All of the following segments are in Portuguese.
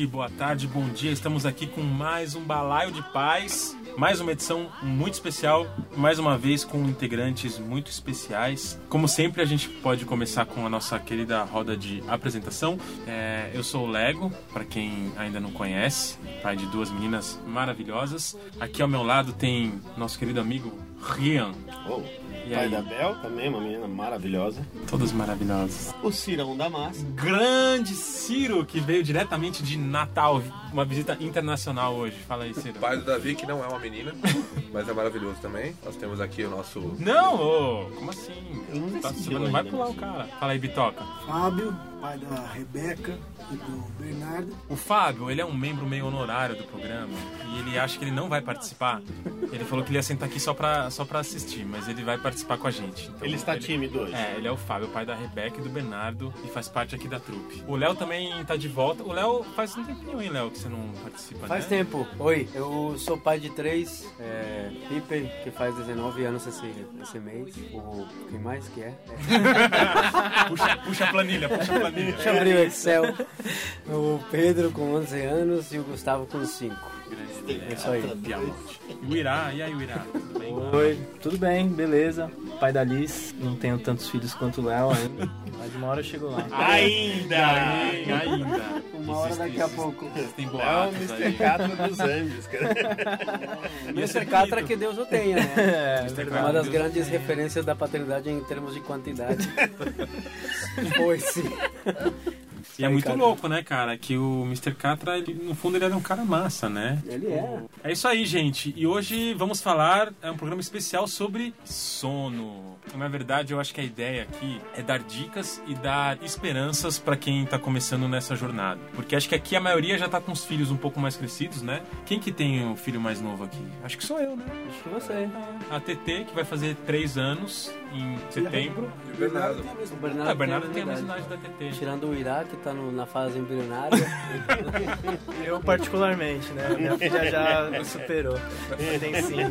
noite, boa tarde, bom dia. Estamos aqui com mais um Balaio de Paz. Mais uma edição muito especial, mais uma vez com integrantes muito especiais. Como sempre, a gente pode começar com a nossa querida roda de apresentação. É, eu sou o Lego, para quem ainda não conhece, pai de duas meninas maravilhosas. Aqui ao meu lado tem nosso querido amigo Rian. Oh, E pai aí? da Bel, também uma menina maravilhosa. Todas maravilhosas. O Cirão da Massa. Grande Ciro, que veio diretamente de Natal, uma visita internacional hoje. Fala aí, Ciro. pai do Davi, que não é uma menina, mas é maravilhoso também. Nós temos aqui o nosso. Não, ô, como assim? Eu não Tá- você não vai pular o mas- cara. Fala aí, Bitoca. Fábio, pai da Rebeca e do Bernardo. O Fábio, ele é um membro meio honorário do programa e ele acha que ele não vai participar. Ele falou que ele ia sentar aqui só pra, só pra assistir, mas ele vai participar com a gente. Então, Ele está tímido hoje. É, ele é o Fábio, pai da Rebeca e do Bernardo e faz parte aqui da trupe. O Léo também tá de volta. O Léo faz um tempinho, hein, Léo, que você não participa, Faz né? tempo. Oi, eu sou pai de três. É, Piper, que faz 19 anos esse, esse mês. O quem mais que é? puxa, puxa a planilha, puxa a planilha. Deixa eu abrir o Excel. O Pedro com 11 anos e o Gustavo com 5. É isso aí. Piamonte. E o Irá, e aí o Irá? Tudo bem? Oi, tudo bem, beleza. Pai da Liz, não tenho tantos filhos quanto o Léo ainda, mas uma hora eu chego lá. Ainda! hein? Ainda! Uma hora Existe- daqui a pouco. Existem É o boatos Mr. aí. Catra dos Anjos, cara. Mr. Catra que Deus o tenha, né? É, Mr. Uma das grandes referências da paternidade em termos de quantidade. Foi sim. E é muito louco, né, cara? Que o Mr. Catra, ele, no fundo, ele era um cara massa, né? Ele é. É isso aí, gente. E hoje vamos falar, é um programa especial sobre sono. Na verdade, eu acho que a ideia aqui é dar dicas e dar esperanças pra quem tá começando nessa jornada. Porque acho que aqui a maioria já tá com os filhos um pouco mais crescidos, né? Quem que tem o filho mais novo aqui? Acho que sou eu, né? Acho que você. A TT, que vai fazer três anos em setembro. E o Bernardo. O Bernardo, Ah, o Bernardo tem tem a mesma idade da TT. Tirando o Iraque, que tá no- na fase embrionária. Eu particularmente, né? Minha filha já superou. Tem sim.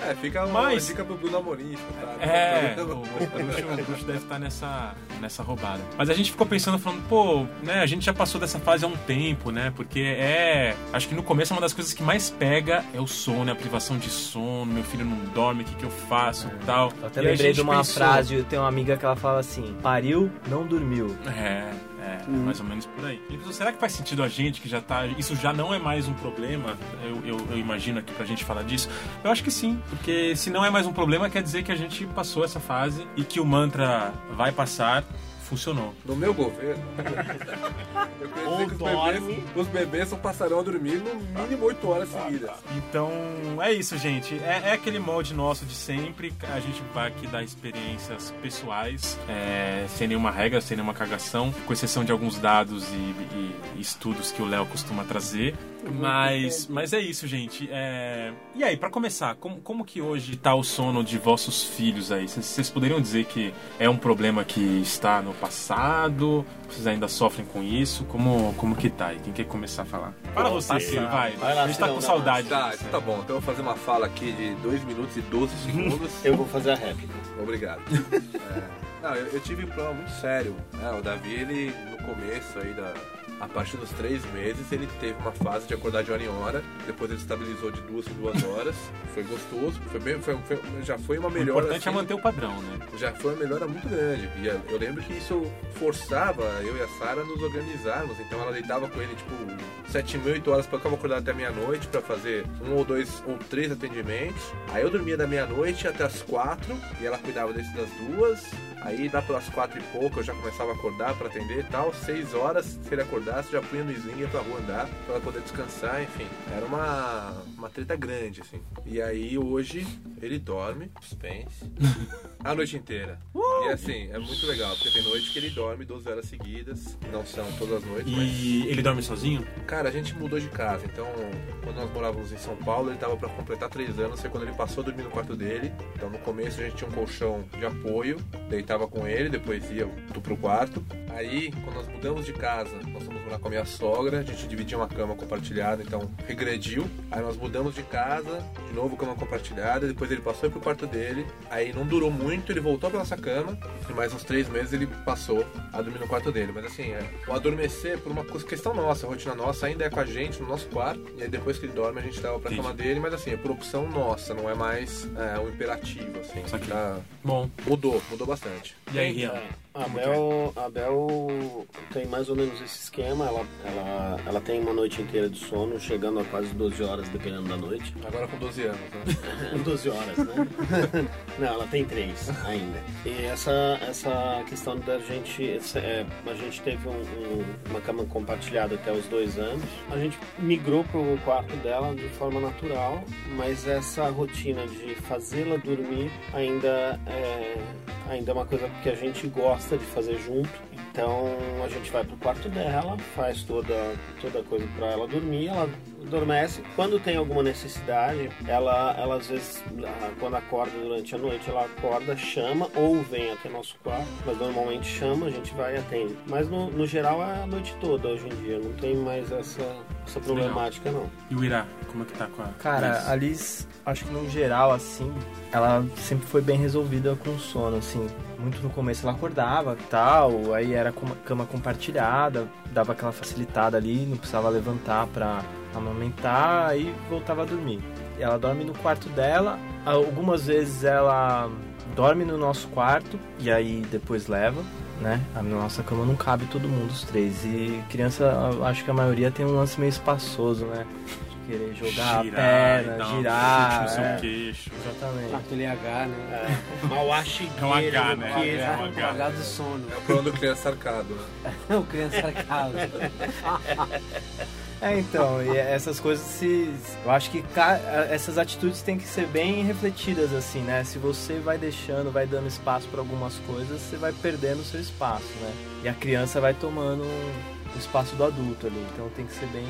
É, fica uma Mas- dica pro Bruno Amorim escutar. É, o, o, bruxo, deve estar nessa, nessa roubada. Mas a gente ficou pensando, falando, pô, né, a gente já passou dessa fase há um tempo, né? Porque é. Acho que no começo uma das coisas que mais pega é o sono, é a privação de sono, meu filho não dorme, o que, que eu faço e tal. Até E a lembrei de uma pensou- frase, eu tenho uma amiga que ela fala assim, pariu, não dormiu. É, é, mais ou menos por aí. Pensou, será que faz sentido a gente que já tá. Isso já não é mais um problema? Eu, eu, eu imagino aqui pra gente falar disso. Eu acho que sim, porque se não é mais um problema, quer dizer que a gente passou essa fase e que o mantra vai passar. Funcionou. No meu governo, eu Ou que os dorme. bebês, os bebês só passarão a dormir no mínimo 8 horas seguidas. Então é isso, gente. É, é aquele molde nosso de sempre. A gente vai aqui dar experiências pessoais, é, sem nenhuma regra, sem nenhuma cagação, com exceção de alguns dados e- e estudos que o Léo costuma trazer. Mas, mas é isso, gente. É, E aí, pra começar, como, como que hoje tá o sono de vossos filhos aí? Vocês- Vocês poderiam dizer que é um problema que está no passado? Vocês ainda sofrem com isso? Como, como que tá aí? Quem quer começar a falar? Para você, vai. Vai lá, a gente tá com dá saudade. Tá, então tá bom. Então eu vou fazer uma fala aqui de 2 minutos e 12 segundos. Eu vou fazer a réplica. Obrigado. É, não, eu, eu tive um problema muito sério. né? O Davi, ele, no começo aí da. A partir dos três meses, ele teve uma fase de acordar de hora em hora. Depois ele estabilizou de duas em duas horas. Foi gostoso. Foi bem, foi, foi- já foi uma O melhora. importante é assim, manter o padrão, né? já foi uma melhora muito grande. E eu lembro que isso forçava eu e a Sara a nos organizarmos. Então ela deitava com ele, tipo, sete e meia, oito horas, para eu acordar até meia-noite para fazer um ou dois ou três atendimentos. Aí eu dormia da meia-noite até as quatro e ela cuidava desse das duas. Aí lá pelas quatro e pouco eu já começava a acordar para atender e tal. Seis horas, se ele acordasse, eu já punha no sling pra rua andar pra ela poder descansar, enfim. Era uma, uma treta grande, assim. E aí hoje ele dorme, suspense, a noite inteira. E assim, é muito legal, porque tem noite que ele dorme 12 horas seguidas. Não são todas as noites, mas. E ele dorme sozinho? Cara, a gente mudou de casa, então quando nós morávamos em São Paulo, ele tava pra completar três anos, foi quando ele passou a dormir no quarto dele. Então no começo a gente tinha um colchão de apoio, deitava com ele, depois ia pro quarto. Aí, quando nós mudamos de casa, nós fomos morar com a minha sogra, a gente dividia uma cama compartilhada, então regrediu. Aí nós mudamos de casa, de novo cama compartilhada, depois ele passou pro quarto dele. Aí não durou muito, ele voltou pra nossa cama, e mais uns três meses ele passou a dormir no quarto dele. Mas assim, é, o adormecer, por uma coisa- questão nossa, rotina nossa, ainda é com a gente, no nosso quarto, e aí depois que ele dorme a gente leva pra Entendi. cama dele, mas assim, é por opção nossa, não é mais é, um imperativo, assim. Isso aqui. Tá- Bom, mudou, mudou bastante. e aí, Rian? É, A Bel, a Bel tem mais ou menos esse esquema. Ela, ela, ela tem uma noite inteira de sono, chegando a quase 12 horas, dependendo da noite. Agora com 12 anos, né? 12 horas, né? Não, ela tem três ainda. E essa, essa questão da gente. essa- é, a gente teve um- um- uma cama compartilhada até os dois anos. A gente migrou pro quarto dela de forma natural, mas essa rotina de fazê-la dormir ainda é, ainda é uma coisa que a gente gosta de fazer junto. Então a gente vai pro quarto dela, faz toda, toda coisa para ela dormir, ela adormece. Quando tem alguma necessidade, ela, ela às vezes, ah, quando acorda durante a noite, ela acorda, chama ou vem até nosso quarto. Mas normalmente chama, a gente vai e atende. Mas no, no geral é a noite toda hoje em dia, não tem mais essa, essa problemática não. E o Irá, como é que tá com a. Cara, a Liz, acho que no geral, assim, ela sempre foi bem resolvida com o sono, assim. Muito no começo ela acordava tal, aí era com cama compartilhada, dava aquela facilitada ali, não precisava levantar pra amamentar e voltava a dormir. Ela dorme no quarto dela, algumas vezes ela dorme no nosso quarto e aí depois leva, né? A nossa cama não cabe todo mundo, os três. E criança, acho que a maioria tem um lance meio espaçoso, né? De querer jogar Girar, a perna, um girar. no seu é, queixo. exatamente. Aquele H, né? Mauá Chigueira, É um H, né? que- É um H. H do sono. É o problema do criança arcado, né? o criança arcado. É, então, e essas coisas se. Eu acho que ca- essas atitudes têm que ser bem refletidas, assim, né? Se você vai deixando, vai dando espaço para algumas coisas, você vai perdendo o seu espaço, né? E a criança vai tomando o espaço do adulto ali. Então tem que ser bem.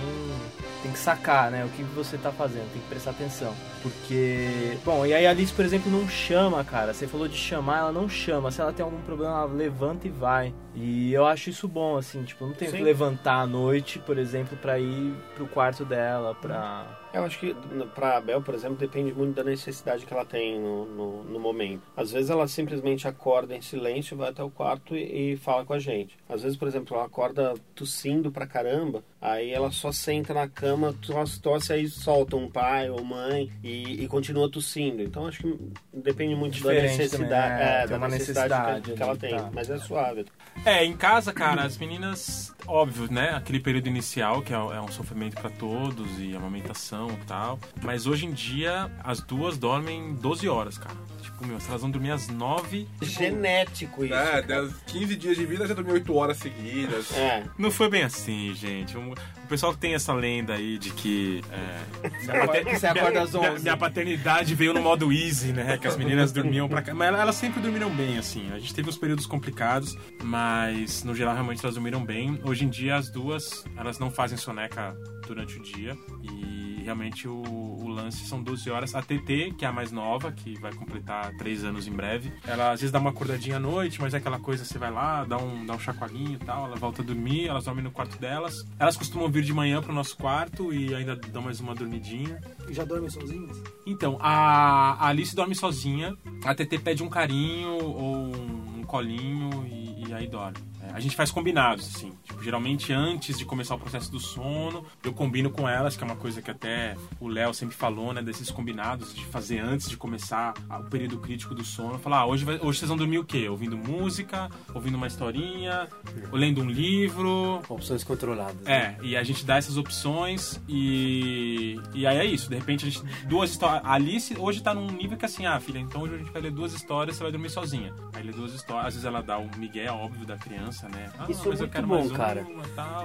Tem que sacar, né? O que você tá fazendo, tem que prestar atenção. Porque. Bom, e aí a Alice, por exemplo, não chama, cara. Você falou de chamar, ela não chama. Se ela tem algum problema, ela levanta e vai. E eu acho isso bom, assim, tipo, não tem que Sim. levantar à noite, por exemplo, pra ir pro quarto dela, pra. Eu acho que para a Bel, por exemplo, depende muito da necessidade que ela tem no, no, no momento. Às vezes ela simplesmente acorda em silêncio, vai até o quarto e, e fala com a gente. Às vezes, por exemplo, ela acorda tossindo pra caramba, aí ela só senta na cama, tosse, tosse aí solta um pai ou mãe e, e continua tossindo. Então acho que depende muito da Diferente necessidade, também, né? é, da uma necessidade, necessidade que, que ela tem. tá. Mas é suave. É, em casa, cara, as meninas, óbvio, né? Aquele período inicial que é, é um sofrimento pra todos e amamentação e tal. Mas hoje em dia, as duas dormem 12 horas, cara. Tipo, meu, se elas vão dormir às 9. Genético isso. É, cara. das 15 dias de vida já dormiu 8 horas seguidas. É. Não foi bem assim, gente. O, pessoal tem essa lenda aí de que. É, minha, pater- que você acorda às minha- 11. minha paternidade veio no modo easy, né? Que as meninas dormiam pra cá. Mas elas, elas sempre dormiram bem, assim. A gente teve uns períodos complicados, mas no geral realmente elas dormiram bem. Hoje em dia as duas, elas não fazem soneca durante o dia. E realmente o, o lance são 12 horas. A TT, que é a mais nova, que vai completar 3 anos em breve, ela às vezes dá uma acordadinha à noite, mas é aquela coisa, você vai lá, dá um, dá um chacoalhinho e tal, ela volta a dormir, elas dormem no quarto delas. Elas costumam vir de manhã pro nosso quarto e ainda dão mais uma dormidinha. Já dormem sozinhos? Então, a a Alice dorme sozinha, a TT pede um carinho ou um colinho e, e aí dorme. É, a gente faz combinados, assim. Tipo, geralmente antes de começar o processo do sono, eu combino com elas, que é uma coisa que até o Léo sempre falou, né? Desses combinados de fazer antes de começar o período crítico do sono. Falar, ah, hoje, vai- hoje vocês vão dormir o quê? Ouvindo música, ouvindo uma historinha, ou lendo um livro, Opções controladas. né? é, e a gente dá essas opções e. E aí é isso. De repente a gente. Duas histórias. A Alice hoje tá num nível que assim, ah, filha, então hoje a gente vai ler duas histórias, você vai dormir sozinha. Aí lê duas histórias. Às vezes ela dá o Miguel, óbvio, da criança, né? Ah, Isso é muito quero bom, cara.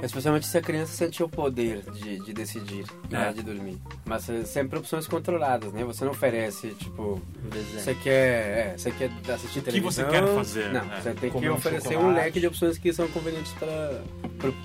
Especialmente se a criança sentir o poder de, de decidir na É. de dormir. Mas é sempre opções controladas, né? Você não oferece, tipo, você quer, é, você quer assistir que televisão. você quer fazer, Não, é. você tem que Comer um oferecer um leque de opções que são convenientes para,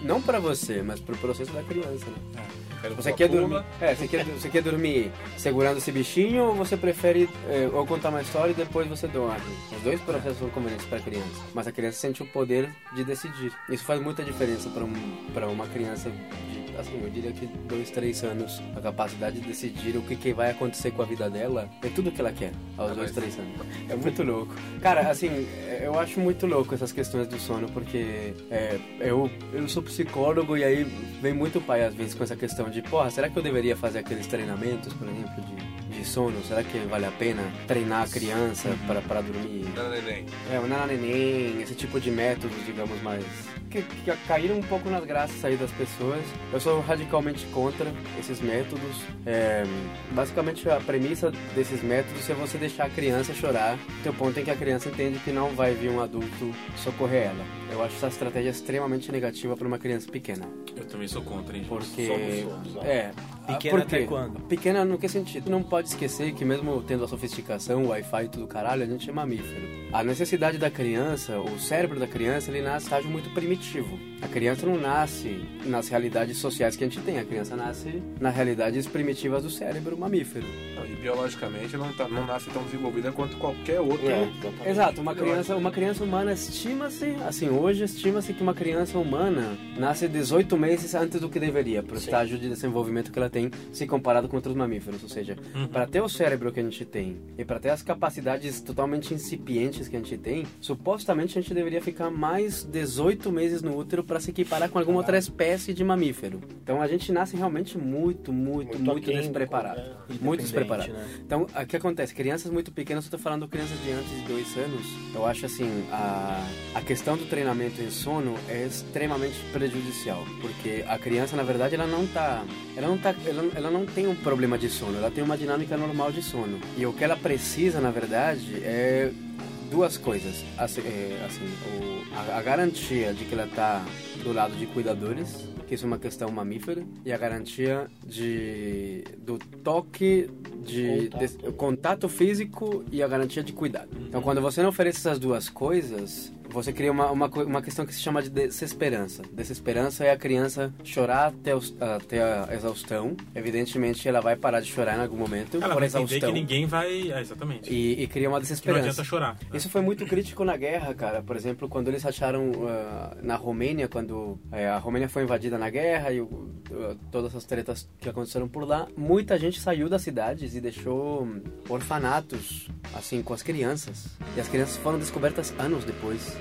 não para você, mas para o processo da criança, né? Quero Você quer, pula. dormir, é, você, quer, você quer dormir segurando esse bichinho ou você prefere é, ou contar uma história e depois você dorme? Os dois processos são convenientes para a criança, mas a criança sente o poder de decidir. Isso faz muita diferença para um, pra uma criança de, assim, eu diria que dois, três anos. A capacidade de decidir o que, que vai acontecer com a vida dela é tudo que ela quer aos dois, três anos. É muito louco. Cara, assim, eu acho muito louco essas questões do sono, porque é, eu, eu sou psicólogo e aí vem muito pai às vezes com essa questão de, porra, será que eu deveria fazer aqueles treinamentos, por exemplo, de, de sono? Será que vale a pena treinar a criança para para dormir? Não, neném. É, o nananeném, esse tipo de métodos, digamos, mais. Que, que caíram um pouco nas graças aí das pessoas. Eu sou radicalmente contra esses métodos. É, basicamente, a premissa desses métodos é você deixar a criança chorar, até o ponto em que a criança entende que não vai vir um adulto socorrer ela. Eu acho essa estratégia extremamente negativa para uma criança pequena. Eu também sou contra, hein? Porque. Somos, somos, é. Pequena por quê? até quando? Pequena no que sentido? Não pode esquecer que mesmo tendo a sofisticação, o Wi-Fi e tudo caralho, a gente é mamífero. A necessidade da criança, o cérebro da criança, ele nasce em estágio muito primitivo. A criança não nasce nas realidades sociais que a gente tem, a criança nasce nas realidades primitivas do cérebro mamífero. Não, E biologicamente não, tá, não nasce tão desenvolvida quanto qualquer outro. É. Exato, uma criança, uma criança humana estima-se, assim, hoje estima-se que uma criança humana nasce 18 meses antes do que deveria, para o estágio de desenvolvimento que ela tem, se comparado com outros mamíferos. Ou seja, para ter o cérebro que a gente tem e para ter as capacidades totalmente incipientes que a gente tem, supostamente a gente deveria ficar mais 18 meses no útero para se equiparar com alguma outra espécie de mamífero. Então a gente nasce realmente muito, muito, Muito muito, despreparado. né? Muito despreparado. né? Então, o que acontece? Crianças muito pequenas, eu tô falando crianças de antes de dois anos, eu acho assim, a, a questão do treinamento em sono é extremamente prejudicial, porque a criança, na verdade, ela não tá, ela não tá, ela, ela não tem um problema de sono, ela tem uma dinâmica normal de sono. E o que ela precisa, na verdade, é duas coisas. Assim, é, assim, o- a, a garantia de que ela está do lado de cuidadores, que isso é uma questão mamífera, e a garantia de, do toque, de, Contato. de- contato físico e a garantia de cuidado. Então, quando você não oferece essas duas coisas, você cria uma, uma, uma questão que se chama de desesperança. Desesperança é a criança chorar até, os- até a exaustão. Evidentemente, ela vai parar de chorar em algum momento Ela por vai entender exaustão. que ninguém vai. É, exatamente. E, e cria uma Que não desesperança. adianta chorar. Isso foi muito crítico na guerra, cara. Por exemplo, quando eles acharam ah, na Romênia, quando eh, a Romênia foi invadida na guerra e ah, todas as tretas que aconteceram por lá, muita gente saiu das cidades e deixou orfanatos, assim, com as crianças. E as crianças foram descobertas anos depois.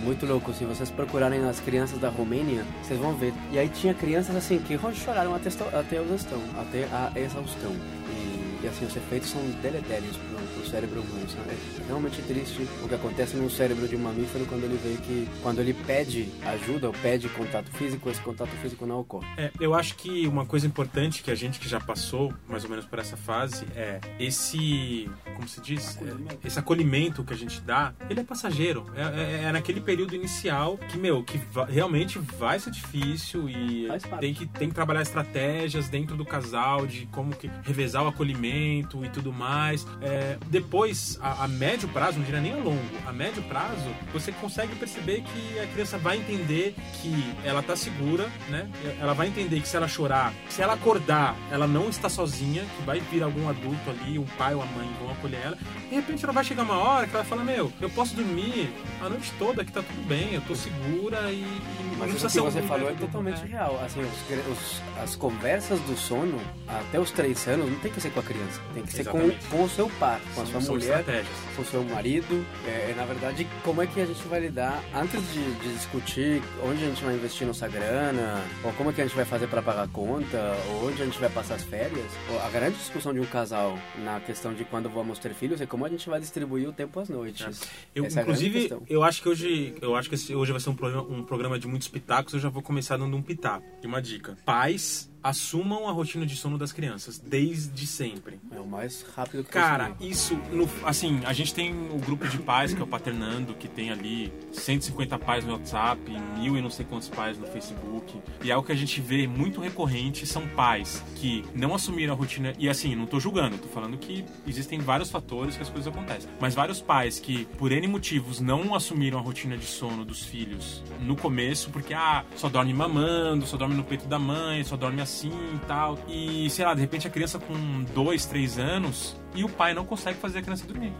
Muito louco, se vocês procurarem as crianças da Romênia, vocês vão ver. E aí tinha crianças assim que choraram até, até a exaustão, até a exaustão. E, e, assim, os efeitos são deletérios pro cérebro humano. sabe? É realmente triste o que acontece no cérebro de um mamífero quando ele vê que, quando ele pede ajuda ou pede contato físico, esse contato físico não ocorre. É, eu acho que uma coisa importante que a gente que já passou mais ou menos por essa fase é esse, como se diz, É, esse acolhimento que a gente dá, ele é passageiro. É, é- é naquele período inicial que meu, que va- realmente vai ser difícil e tem que tem que trabalhar estratégias dentro do casal de como que revezar o acolhimento e tudo mais. É, depois, a, a médio prazo, não diria nem a longo, a médio prazo, você consegue perceber que a criança vai entender que ela tá segura, né? Ela vai entender que se ela chorar, se ela acordar, ela não está sozinha, que vai vir algum adulto ali, um pai ou a mãe vão acolher ela. De repente ela vai chegar uma hora que ela vai falar, meu, eu posso dormir a noite toda que tá tudo bem, eu tô segura e, e não Mas precisa isso que ser você falou é totalmente né? real. Assim, os- os- as conversas do sono, até os três anos, não tem que ser com a criança. Tem que ser com, com o seu par, com a sua são mulher, estratégias. com seu marido. É, na verdade, como é que a gente vai lidar antes de, de discutir onde a gente vai investir nossa grana, ou como é que a gente vai fazer para pagar a conta, ou onde a gente vai passar as férias. A grande discussão de um casal na questão de quando vamos ter filhos é como a gente vai distribuir o tempo às noites. Eu, Essa é inclusive, questão. eu acho que hoje, eu acho que hoje vai ser um programa, um programa de muitos pitacos. Eu já vou começar dando um pitaco. E uma dica: pais assumam a rotina de sono das crianças desde sempre. É o mais rápido que Cara, possível. isso, no- assim, a gente tem o grupo de pais que é o Paternando, que tem ali 150 pais no WhatsApp, mil e não sei quantos pais no Facebook. E algo que a gente vê muito recorrente são pais que não assumiram a rotina. E assim, não tô julgando, tô falando que existem vários fatores que as coisas acontecem. Mas vários pais que, por N motivos, não assumiram a rotina de sono dos filhos no começo, porque, ah, só dorme mamando, só dorme no peito da mãe, só dorme assim assim e tal. E, sei lá, de repente a criança com dois, três anos e o pai não consegue fazer a criança dormir.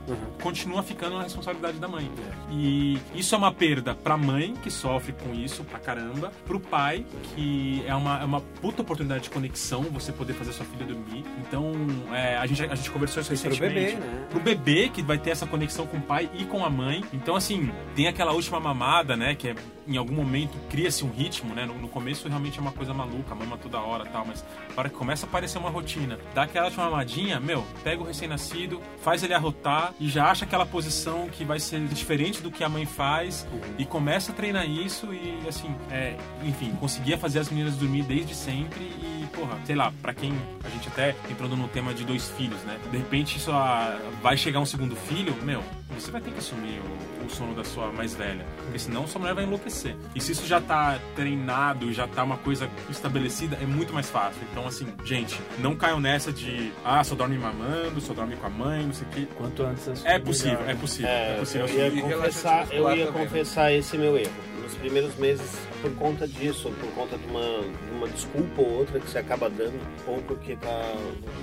Continua ficando na responsabilidade da mãe. E isso é uma perda pra mãe, que sofre com isso pra caramba, pro pai, que é uma, é uma puta oportunidade de conexão, você poder fazer sua filha dormir. Então, é, a, gente, a gente conversou isso pro recentemente. bebê, né? Pro bebê, que vai ter essa conexão com o pai e com a mãe. Então, assim, tem aquela última mamada, né, que é, em algum momento cria-se um ritmo, né? No, no começo realmente é uma coisa maluca, mama toda hora tal, mas na hora que começa a aparecer uma rotina, dá aquela última mamadinha, meu, pega o recém-nascido, faz ele arrotar e já acha aquela posição que vai ser diferente do que a mãe faz e começa a treinar isso e, assim, é, enfim, conseguia fazer as meninas dormir desde sempre e, porra, sei lá, pra quem a gente até entrando no tema de dois filhos, né? De repente ah, vai chegar um segundo filho, meu, você vai ter que assumir o, o sono da sua mais velha, porque senão sua mulher vai enlouquecer. E se isso já tá treinado, já tá uma coisa estabelecida, é muito mais fácil. Então, assim, gente, não caiam nessa de, ah, só dorme mamando, só dorme com a mãe, não sei o quê. Quanto antes assumir, É possível, melhor. é possível, é, É, possível. eu ia confessar, eu ia também. confessar esse meu erro. Nos primeiros meses, por conta disso, por conta de uma, de uma desculpa ou outra que você acaba dando, ou porque tá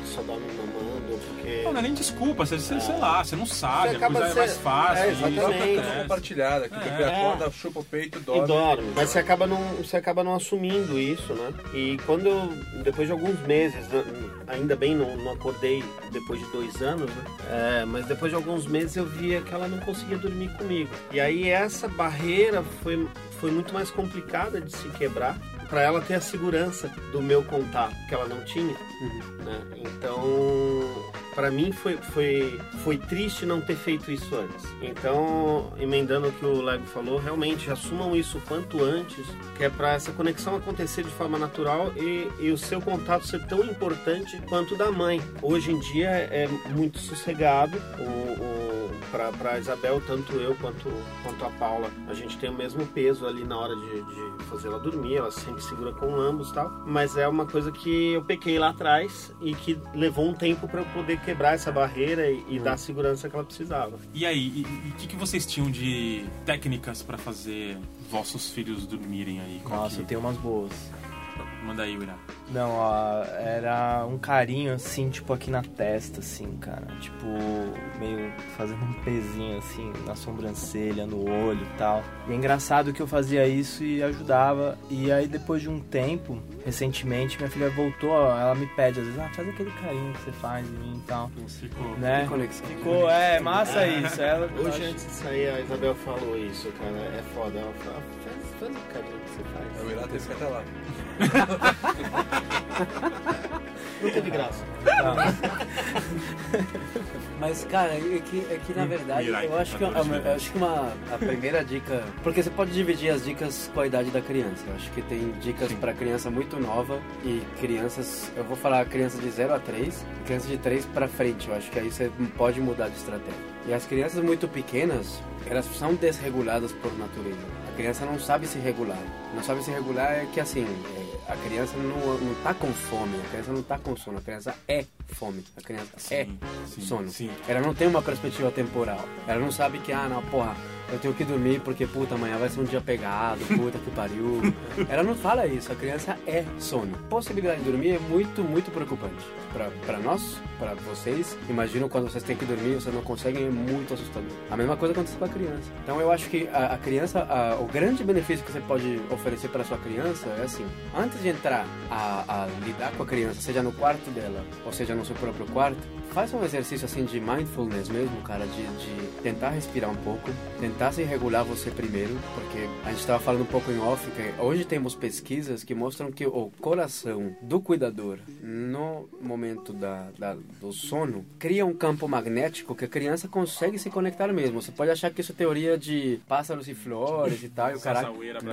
só dorme mamando, porque. Não, não é nem desculpa, você, você, sei lá, você não sabe, Você a coisa é ser- mais fácil. É, e isso exatamente. Acontece. compartilhada, que É. acorda, chupa o peito, dorme. E dorme, mas você acaba não, você acaba não assumindo isso, né? E quando eu, depois de alguns meses, né, ainda bem não, não acordei depois de dois anos, né? É, mas depois de alguns meses eu via que ela não conseguia dormir comigo. E aí essa barreira foi, foi muito mais complicada de se quebrar para ela ter a segurança do meu contato que ela não tinha, né? Então para mim foi, foi, foi triste não ter feito isso antes. Então, emendando o que o Lego falou, realmente assumam isso quanto antes, que é para essa conexão acontecer de forma natural e, e o seu contato ser tão importante quanto o da mãe. Hoje em dia é muito sossegado. Para Isabel, tanto eu quanto, quanto a Paula, a gente tem o mesmo peso ali na hora de, de fazer ela dormir, ela sempre segura com ambos e tal. Mas é uma coisa que eu pequei lá atrás e que levou um tempo para eu poder quebrar essa barreira e, e dar a segurança que ela precisava. E aí, e o que, que vocês tinham de técnicas pra fazer vossos filhos dormirem aí? Nossa, que- eu tenho umas boas. Manda aí, Ira. Não, ó, era um carinho assim, tipo aqui na testa, assim, cara. Tipo, meio fazendo um pezinho assim na sobrancelha, no olho e tal. E é engraçado que eu fazia isso e ajudava. E aí depois de um tempo, recentemente, minha filha voltou, ó, ela me pede às vezes, ah, faz aquele carinho que você faz em mim e tal. Ficou. Né? Conexão. Ficou, é, massa isso. Ela, Hoje, antes de sair, a Isabel falou isso, cara. É foda. Ela fala, "Ah, faz, faz o carinho que você faz. É o Irá teve que até lá. Não teve graça. Mas, cara, é que, é que na verdade Mirai, eu acho que, fatores eu, acho que uma, a primeira dica. Porque você pode dividir as dicas com a idade da criança. Eu acho que tem dicas para criança muito nova e crianças. Eu vou falar crianças de 0 a 3 e crianças de 3 para frente. Eu acho que aí você pode mudar de estratégia. E as crianças muito pequenas, elas são desreguladas por natureza. A criança não sabe se regular. Não sabe se regular é que assim, é, a criança não, não tá com fome, a criança não tá com sono, a criança é fome, a criança é sim, sono. sim. Ela não tem uma perspectiva temporal. Ela não sabe que, ah, não, porra, eu tenho que dormir porque, puta, amanhã vai ser um dia pegado, puta que pariu. Ela não fala isso, a criança é sono. Possibilidade de dormir é muito, muito preocupante. Pra nós, pra vocês, imagino quando vocês têm que dormir, vocês não conseguem, é muito assustador. A mesma coisa acontece com a criança. Então eu acho que a, a criança, a- o grande benefício que você pode oferecer para sua criança é assim, antes de entrar a, a lidar com a criança, seja no quarto dela, ou seja no seu próprio quarto, faz um exercício assim de mindfulness mesmo, cara, de, de tentar respirar um pouco, tentar se regular você primeiro, porque a gente estava falando um pouco em off, que hoje temos pesquisas que mostram que o coração do cuidador no momento da, da- do sono cria um campo magnético que a criança consegue se conectar mesmo. Você pode achar que isso é teoria de pássaros e flores e tal, e o cara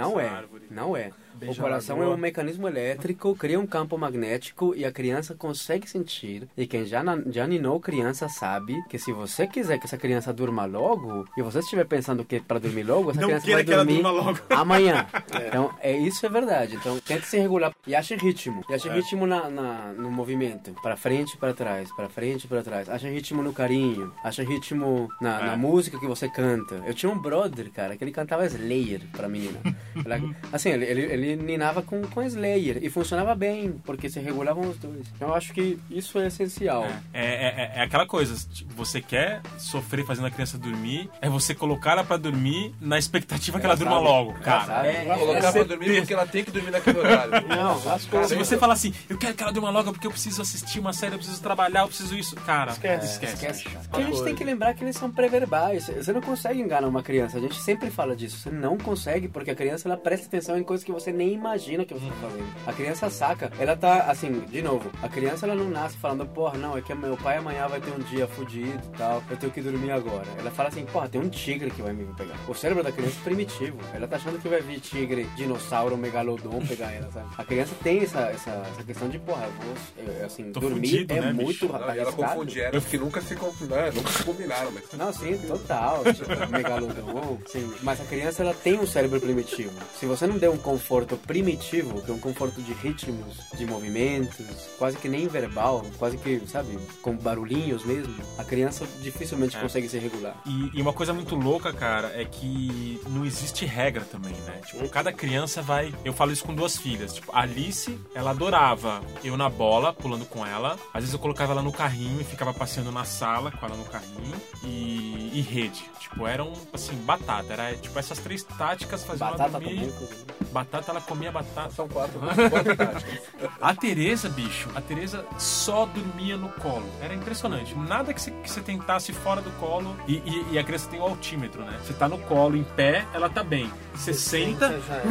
não é, não é. O coração é um mecanismo elétrico, cria um campo magnético e a criança consegue sentir. E quem já, na- já ninou criança sabe que se você quiser que essa criança durma logo, e você estiver pensando que para dormir logo, essa Não criança vai que ela dormir amanhã. Então, é, isso é verdade. Então, tente se regular e ache ritmo. E ache É. ritmo na, na- no movimento. Para frente, para trás, para frente, para trás. Ache ritmo no carinho. Ache ritmo na, É. na música que você canta. Eu tinha um brother, cara, que ele cantava Slayer pra menina. Ela- assim, ele, ele, ele ninava com, com Slayer e funcionava bem, porque se regulavam os dois. Então eu acho que isso é essencial. É, é, é aquela coisa, tipo, você quer sofrer fazendo a criança dormir, é você colocar ela pra dormir na expectativa que ela durma sabe. logo, Ela cara. sabe. É, Colocar é pra dormir porque ela tem que dormir naquele horário. Não, as coisas. Se você fala assim, eu quero que ela durma logo porque eu preciso assistir uma série, eu preciso trabalhar, eu preciso isso. Cara, esquece, esquece. Esquece. Porque a gente tem que lembrar que eles são pré-verbais. Você não consegue enganar uma criança. A gente sempre fala disso. Você não consegue porque a criança ela presta atenção em coisas que você nem imagina que você tá fazendo. A criança saca. Ela tá assim, de novo. A criança ela não nasce falando, porra, não, é que meu pai amanhã vai ter um dia fudido e tal. Eu tenho que dormir agora. Ela fala assim, porra, tem um tigre que vai me pegar. O cérebro da criança é primitivo. Ela tá achando que vai vir tigre, dinossauro, megalodon pegar ela, sabe? A criança tem essa, essa, essa questão de, porra, eu vou, eu, assim, Tô dormir fudido, é né, muito bicho? Não, ela arriscado. confunde eras que nunca se, né, nunca se combinaram, mas Não, sim, total. Tipo, megalodon, sim. Mas a criança, ela tem um cérebro primitivo. Se você não der um conforto primitivo, que é um conforto de ritmos, de movimentos, quase que nem verbal, quase que, sabe, com barulhinhos mesmo, a criança dificilmente É. consegue se regular. E, e uma coisa muito louca, cara, é que não existe regra também, né? Tipo, cada criança vai. Eu falo isso com duas filhas. Tipo, a Alice, ela adorava eu na bola, pulando com ela. Às vezes eu colocava ela no carrinho e ficava passeando na sala com ela no carrinho. E, e rede. Tipo, eram, assim, batata. Era tipo essas três táticas faziam ela Batata dormir. também, inclusive. Batata, ela comia batata. são quatro, quatro táticas. A Tereza, bicho, a Tereza só dormia no colo. Era impressionante. Nada que você, tentasse fora do colo. E, e- e a criança tem o altímetro, né? Você tá no colo, em pé, ela tá bem. Você senta. já é.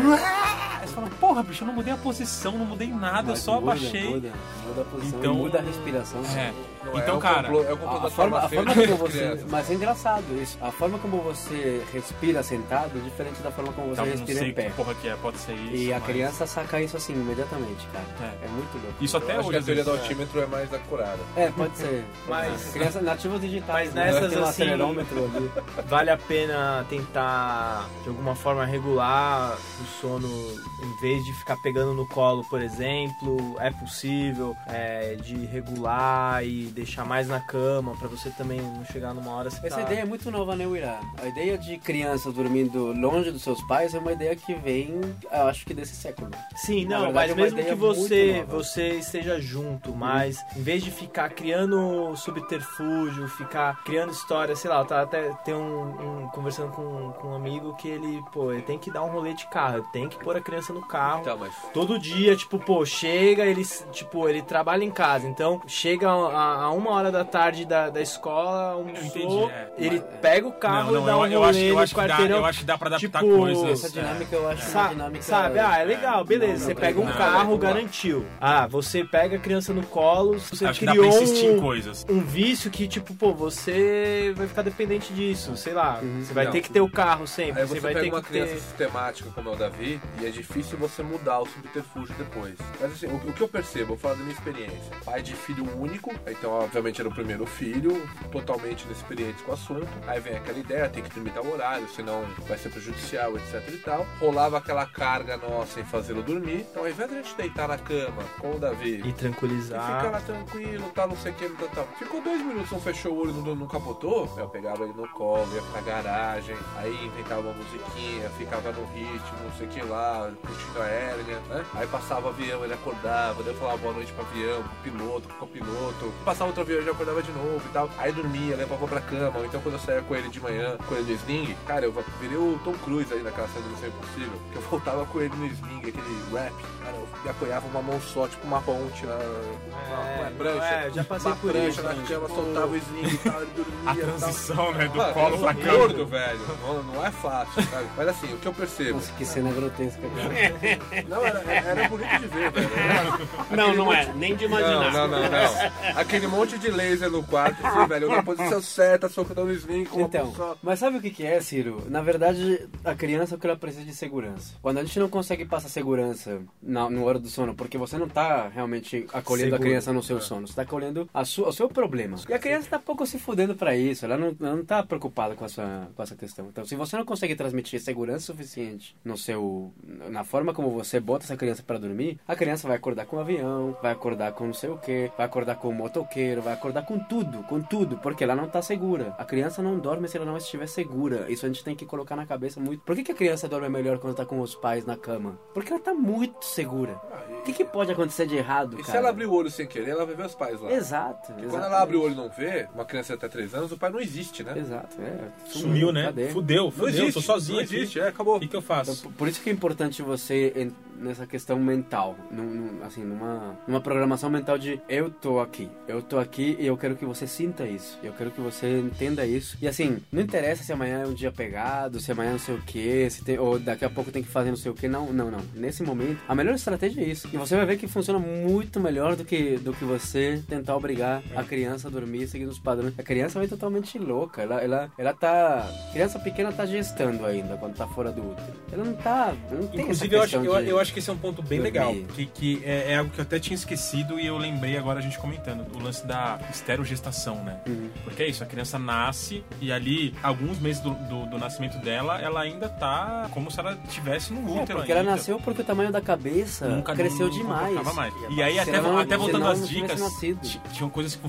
Aí você fala, porra, bicho, eu não mudei a posição, não mudei nada, eu Mas só muda, abaixei. Muda, muda a posição, Então- muda a respiração. É. Não é Então, o cara. complô- é o complô A, forma, a forma como você. Mas é engraçado isso. A forma como você respira sentado é diferente da forma como você Então, não respira sei em pé. que porra que é, pode ser isso. E a mas- criança saca isso assim imediatamente, cara. É. É, muito louco. Isso até hoje. a teoria do altímetro é mais acurada. É, pode ser. Mas- Criança nativos digitais, Mas né? nessas, tem um assim, acelerômetro ali. Vale a pena tentar, de alguma forma, regular o sono em vez de ficar pegando no colo, por exemplo. É possível é, de regular e deixar mais na cama pra você também não chegar numa hora você Essa tá... ideia é muito nova, né, Uirá? A ideia de criança dormindo longe dos seus pais é uma ideia que vem, eu acho que desse século. Sim, Na não, verdade, mas é mesmo que você, você esteja junto, mas em vez de ficar criando subterfúgio, ficar criando história, sei lá, eu tava até tem um, um- conversando com, com um amigo que ele, pô, ele tem que dar um rolê de carro, tem que pôr a criança no carro. Então, mas Todo dia, tipo, pô, chega, ele, tipo, ele trabalha em casa, então chega a, a uma hora da tarde da, da escola, almoçou, entendi, é. ele pega o carro Não, e dá não, um eu, rolê eu acho, eu, no acho que dá, quarteirão. eu acho que dá pra adaptar Tipo, coisas. Essa dinâmica eu acho Sa- uma dinâmica... Sabe, ah, é legal, beleza. não, você não, pega um não, carro, não, não. garantiu. Ah, você pega a criança no colo, você Acho que dá pra criou um, coisas. um vício que, tipo, pô, você vai ficar dependente disso, sei lá. Você vai Não. ter que ter o carro sempre, Aí você você vai pega ter uma que criança ter... sistemática como é o Davi e é difícil você mudar o subterfúgio depois. Mas assim, o, o que eu percebo, eu vou falar da minha experiência. Pai de filho único, então obviamente era o primeiro filho, totalmente inexperiente com o assunto. Aí vem aquela ideia, tem que dormir tal horário, senão vai ser prejudicial, etc e tal. Rolava aquela carga nossa em fazê-lo dormir. Então ao invés de a gente deitar na cama com o Davi E e tranquilizar. lá tranquilo, tá, não sei o que, tal, tal. Ficou dois minutos, não fechou o olho, não, não capotou. Eu pegava ele no colo, ia pra garagem, aí inventava uma musiquinha, ficava no ritmo, não sei o que lá, curtindo a hérnia, né? Aí passava o avião, ele acordava, daí eu falava boa noite pro avião, pro piloto, pro copiloto. Passava outro avião, ele já acordava de novo e tal. Aí dormia, levava pra cama, ou então quando eu saía com ele de manhã, com ele no sling, cara, eu virei o Tom Cruise aí naquela cena do Missão Impossível, que eu voltava com ele no sling, aquele rap, cara, eu me apoiava uma mão só, tipo uma ponte uma, uma É, prancha. é, já passei uma por prancha isso, na cama, Tipo, soltava o sling e tal, ele dormia. A e tal. transição, né, do Mano, colo pra cama. gordo, velho. Não, não é fácil, sabe? Mas assim, o que eu percebo. Nossa, que cena grotesca, cara. Não, era, era bonito de ver, velho. Era- Não, não é. monte- Nem de Não, imaginar. não, não, não. Aquele monte de laser no quarto, assim, velho. Eu na posição certa, socando no sling com uma Então, só. mas sabe o que que é, Ciro? Na verdade, a criança é o que ela precisa de segurança. Quando a gente não consegue passar segurança na, no hora do sono, porque você não tá realmente acolhendo a Seguro. criança no seu sono, você tá acolhendo a sua, o seu problema. E a criança tá pouco se fudendo pra isso, ela não, ela não tá preocupada com essa, com essa questão. Então, se você não consegue transmitir segurança suficiente no seu, na forma como você bota essa criança para dormir, a criança vai acordar com o avião, vai acordar com não sei o que, vai acordar com o motoqueiro, vai acordar com tudo, com tudo, porque ela não tá segura. A criança não dorme se ela não estiver segura. Isso a gente tem que colocar na cabeça muito. Por que, que a criança dorme melhor quando tá com os pais na cama? Porque ela tá muito segura. O que, que pode acontecer de errado, E cara? se ela abrir o olho sem querer, ela vai ver os pais lá. Exato. Porque Quando ela abre o olho e não vê, uma criança de até 3 anos, o pai não existe, né? Exato, é. Sumiu, né? Cadê? Fudeu, Não fudeu, existe, tô sozinho não aqui. existe, é, acabou. O que, que eu Então, faço? por- por isso que é importante você nessa questão mental, num, num- assim, numa, numa programação mental de eu tô aqui, eu tô aqui e eu quero que você sinta isso, eu quero que você entenda isso. E assim, não interessa se amanhã é um dia pegado, se amanhã não sei o que, se tem, ou daqui a pouco tem que fazer não sei o que, não, não, não. Nesse momento, a melhor estratégia é isso. E você vai ver que funciona muito melhor do que, do que você tentar obrigar a criança a dormir seguindo os padrões. A criança vai totalmente louca, ela, ela, ela tá. Criança pequena tá gestando ainda quando tá fora do útero. Ela não tá. Não tem Inclusive, eu acho, questão eu, de- eu acho que esse é um ponto bem dormir. legal. Que, que é, é algo que eu até tinha esquecido e eu lembrei agora a gente comentando. O lance da esterogestação, né? Uhum. Porque é isso, a criança nasce e ali, alguns meses do, do, do nascimento dela, ela ainda tá como se ela estivesse no É, útero porque ela ainda. nasceu porque o tamanho da cabeça Nunca cresceu não- demais. mais. E aí, Se até, ela até voltando às tivesse dicas, tinham coisas que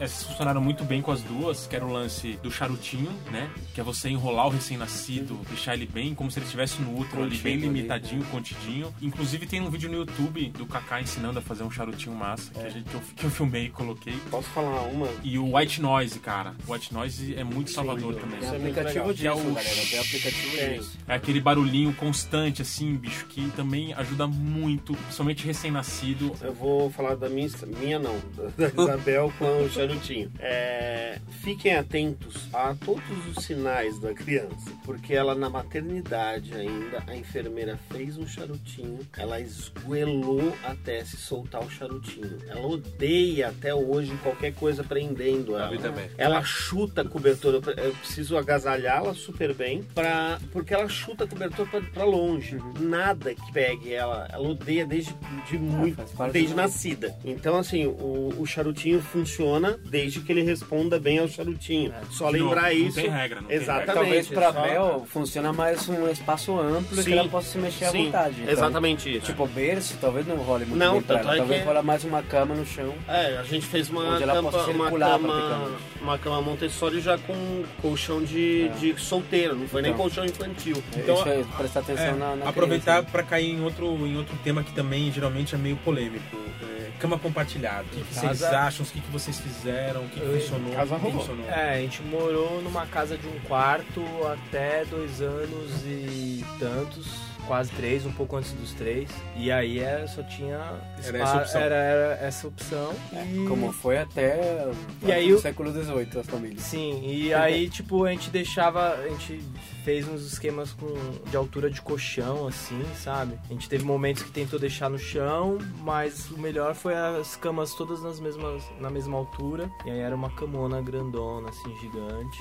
essas funcionaram muito bem com as duas, que era o lance do charutinho, né? Que é você enrolar o recém-nascido, deixar ele bem como se ele estivesse no útero ali, bem Contido ali, limitadinho, contidinho. Inclusive tem um vídeo no YouTube do Kaká ensinando a fazer um charutinho massa, que, a gente, que, eu, que eu filmei e coloquei. Posso falar uma? E o White Noise, cara. O White Noise é muito salvador também. Isso Tem é aplicativo disso, Que é o- galera. Tem aplicativo Tem. disso. É aquele barulhinho constante, assim, bicho, que também ajuda muito, principalmente recém-nascido. Eu vou falar da minha, minha não, da da Isabel com o charutinho. É, fiquem atentos a todos os sinais da criança, porque ela na maternidade ainda, a enfermeira fez um charutinho, ela esgoelou até se soltar o charutinho. Ela odeia até hoje qualquer coisa prendendo ela. também. Ela chuta a cobertura, eu- preciso agasalhá-la super bem, pra, porque ela chuta a cobertura pra, pra longe. Nada que pegue ela, ela odeia desde de muito, faz parte desde nascida. Então, assim, o, o charutinho funciona desde que ele responda bem ao charutinho. Só De novo, lembrar não isso. tem regra, não tem regra. Exatamente. Talvez pra só- Bel funciona mais um espaço amplo Sim. que ela possa se mexer à Sim, vontade. Então, Exatamente isso. Tipo, berço, talvez não role muito Não, bem pra ela. é Talvez que- rola mais uma cama no chão. É, a gente fez uma Onde ela cama, possa uma cama, uma cama Montessori já com colchão de, de solteiro, não foi nem Então. colchão infantil. Então, Isso é prestar atenção É, na, na aproveitar pra cair em outro, em outro tema que também geralmente é meio polêmico. É, cama compartilhada. O que, que vocês acham? O que, que vocês fizeram? O que, que Eu- funcionou? casa que funcionou? É, a gente morou numa casa de um quarto até dois anos e tantos, quase três, um pouco antes dos três. E aí era, só tinha Era essa opção. Era, era essa opção. E... Como foi até E aí o o- século XVIII, as famílias. Sim, e aí, tipo, a gente deixava. A gente fez uns esquemas com, de altura de colchão, assim, sabe? A gente teve momentos que tentou deixar no chão, mas o melhor foi as camas todas nas mesmas, na mesma altura. E aí era uma camona grandona, assim, gigante.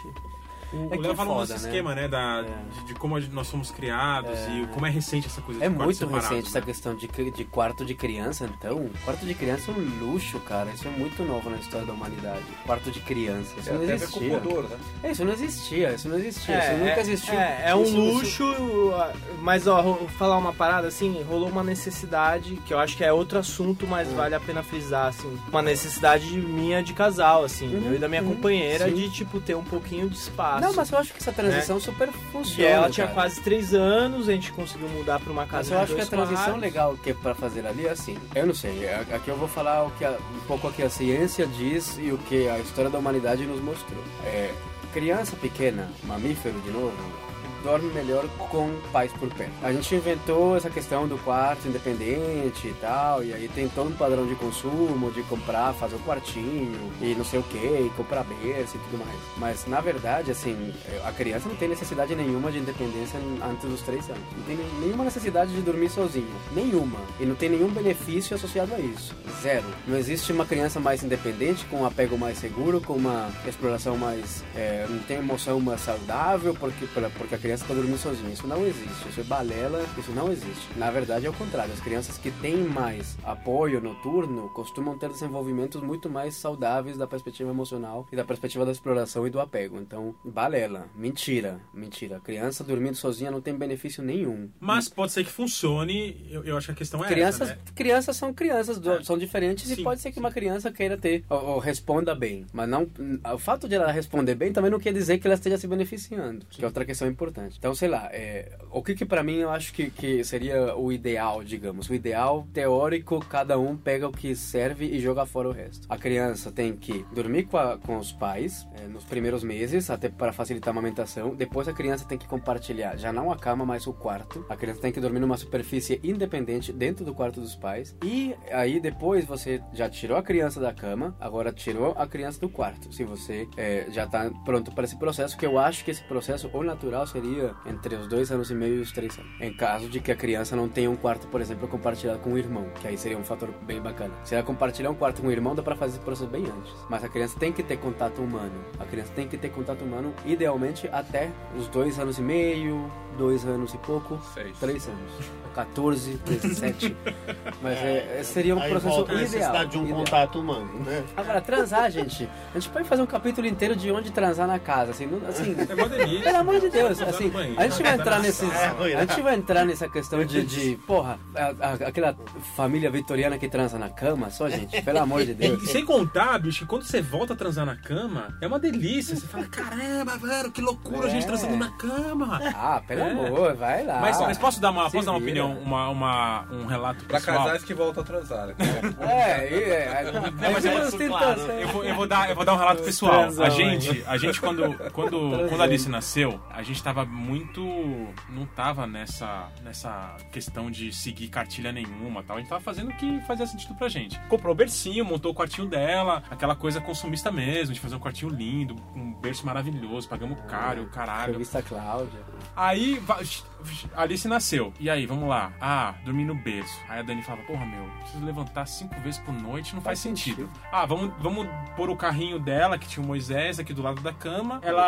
O, É o que Léo é foda, nesse né? esquema, né? Da, É. de, de como nós somos criados e como é recente essa coisa É de quartos muito recente essa né? questão de, de quarto de criança, então. Quarto de criança é um luxo, cara. Isso é muito novo na história da humanidade. Quarto de criança. Isso Tem não até a ver com existia. né? É, isso não existia, isso não existia. isso nunca existiu. É, é um Isso- isso- luxo, mas ó, vou falar uma parada assim, rolou uma necessidade, que eu acho que é outro assunto, mas vale a pena frisar, assim. Uma necessidade minha de casal, assim, eu e da minha companheira, sim. de, tipo, ter um pouquinho de espaço. Não, mas eu acho que essa transição super E funciona. ela tinha cara. quase três anos, a gente conseguiu mudar pra uma Mas casa eu de acho que a transição quartos. legal que é pra fazer ali é assim. Eu não sei, é- aqui eu vou falar o que a- um pouco o que a ciência diz e o que a história da humanidade nos mostrou. É, criança pequena, mamífero de novo, dorme melhor com pais por perto. A gente inventou essa questão do quarto independente e tal, e aí tem todo um padrão de consumo, de comprar, fazer o quartinho e não sei o que, e comprar berço e tudo mais. Mas na verdade, assim, a criança não tem necessidade nenhuma de independência antes dos três anos. Não tem nenhuma necessidade de dormir sozinho. Nenhuma. E não tem nenhum benefício associado a isso. Zero. Não existe uma criança mais independente, com um apego mais seguro, com uma exploração mais. é, não tem emoção mais saudável, porque, porque a criança criança está dormindo sozinha. Isso não existe. Isso é balela, isso não existe. Na verdade é o contrário. As crianças que têm mais apoio noturno costumam ter desenvolvimentos muito mais saudáveis da perspectiva emocional e da perspectiva da exploração e do apego. Então, balela, mentira, mentira. Criança dormindo sozinha não tem benefício nenhum. Mas pode ser que funcione, eu, eu acho que a questão é Crianças, essa, né? crianças são crianças, do- É. são diferentes Sim, e pode ser que uma criança queira ter ou, ou responda bem, mas não o fato de ela responder bem também não quer dizer que ela esteja se beneficiando, que é outra questão importante. Então, sei lá, é, o que que para mim eu acho que, que seria o ideal, digamos, o ideal teórico, cada um pega o que serve e joga fora o resto. A criança tem que dormir com, a- com os pais é, nos primeiros meses, até para facilitar a amamentação. Depois a criança tem que compartilhar já não a cama, mas o quarto. A criança tem que dormir numa superfície independente dentro do quarto dos pais. E aí depois você já tirou a criança da cama, agora tirou a criança do quarto. Se você é, já está pronto para esse processo, que eu acho que esse processo, o natural, seria entre os dois anos e meio e os três anos. Em caso de que a criança não tenha um quarto, por exemplo, compartilhado com o irmão, que aí seria um fator bem bacana. Se ela compartilhar um quarto com o irmão, dá para fazer esse processo bem antes. Mas a criança tem que ter contato humano. A criança tem que ter contato humano, idealmente até os dois anos e meio, dois anos e pouco, Seis. três anos. 14, 17. Mas é, é- seria um Aí processo volta a ideal. necessidade de um ideal. contato humano, né? Agora, transar, gente, a gente pode fazer um capítulo inteiro de onde transar na casa, assim, não- assim É uma delícia. pelo amor de Deus, Transar assim, a gente vai transar entrar nesses, sala. É, a gente vai entrar nessa questão de, de porra, a- a- aquela família vitoriana que transa na cama, só gente, pelo amor de Deus. e sem contar, bicho, que quando você volta a transar na cama, é uma delícia. Você fala, caramba, velho, que loucura a gente É. transando na cama. Ah, pelo É. amor, vai lá. Mas, mas posso dar uma, Se posso dar uma vira. opinião, uma, uma- um relato Pra pessoal? casais que voltam a transar. né? É, e- é, Não, mas é claro. tentações. Eu vou, eu vou dar, eu vou dar um relato pessoal. A gente, a gente quando, quando, quando a Alice nasceu, a gente tava muito, não tava nessa, nessa questão de seguir cartilha nenhuma, tal. A gente tava fazendo o que fazia sentido pra gente. Comprou o bercinho, montou o quartinho dela, aquela coisa consumista mesmo, de fazer um quartinho lindo, um berço maravilhoso, pagamos caro, o caralho. Revista Cláudia. Aí Alice nasceu. E aí, vamos lá. Ah, dormir no berço. Aí a Dani falava, porra, meu, preciso levantar cinco vezes por noite, não faz, Faz sentido. sentido. Ah, vamos, vamos pôr o carrinho dela, que tinha o Moisés aqui do lado da cama. Ela,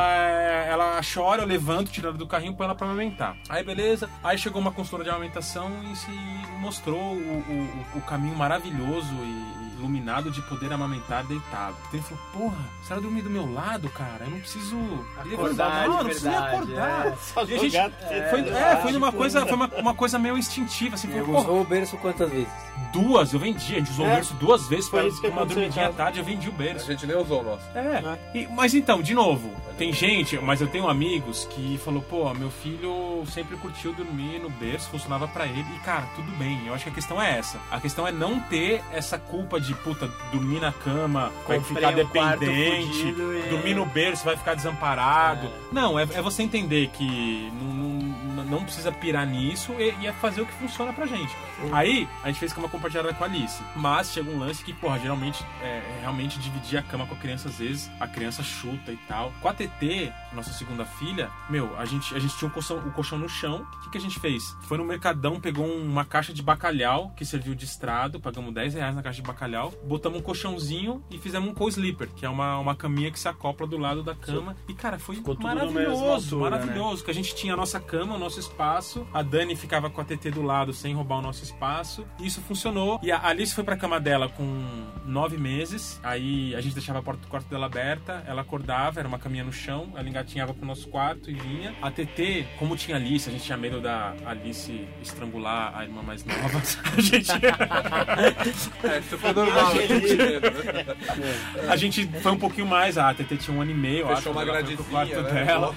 ela chora, eu levanto, tiro ela do carrinho, põe ela pra amamentar. Aí, beleza. Aí chegou uma consultora de amamentação e se mostrou o, o, o caminho maravilhoso e iluminado de poder amamentar deitado. Então ele falou, porra, você vai dormir do meu lado, cara? Eu não preciso Acordar não, não preciso acordar. é. Só E a gente- jogar Foi, é, foi numa coisa, foi uma, uma coisa meio instintiva, assim, foi, usou o berço quantas vezes? duas, eu vendi, a gente usou o É, berço duas vezes foi para isso que uma dormidinha à casa. tarde, eu vendi o A berço. gente nem usou o nosso. É. E- mas então, de novo, tem gente, mas eu tenho amigos que falou, pô, meu filho sempre curtiu dormir no berço, funcionava pra ele. E cara, tudo bem. Eu acho que a questão é essa. A questão é não ter essa culpa de puta dormir na cama, vai Comprei ficar um dependente, e- dormir no berço vai ficar desamparado. Não, é, é você entender que não, não, não precisa pirar nisso e, e é fazer o que funciona pra gente. Aí, a gente fez cama compartilhada com a Alice. Mas chega um lance que, porra, geralmente é, é realmente dividir a cama com a criança, às vezes a criança chuta e tal. Com a TT, nossa segunda filha, meu, a gente, a gente tinha um colchão, o colchão no chão. O que, que a gente fez? Foi no Mercadão, pegou uma caixa de bacalhau que serviu de estrado, pagamos 10 reais na caixa de bacalhau, botamos um colchãozinho e fizemos um co-sleeper, que é uma, uma caminha que se acopla do lado da cama. E, cara, foi Ficou maravilhoso, né? maravilhoso que a gente tinha a nossa cama, o nosso espaço. A Dani ficava com a TT do lado sem roubar o nosso espaço. E isso funcionou. E a Alice foi pra cama dela com nove meses. Aí a gente deixava a porta do quarto dela aberta. Ela acordava, era uma caminha no chão. Ela engatinhava pro nosso quarto e vinha. A TT, como tinha Alice, a gente tinha medo da Alice estrangular a irmã mais nova. A gente. É, isso foi normal. a gente né? A gente foi um pouquinho mais. A TT tinha um ano e meio, eu acho. Fechou uma gradezinha, quarto né? dela.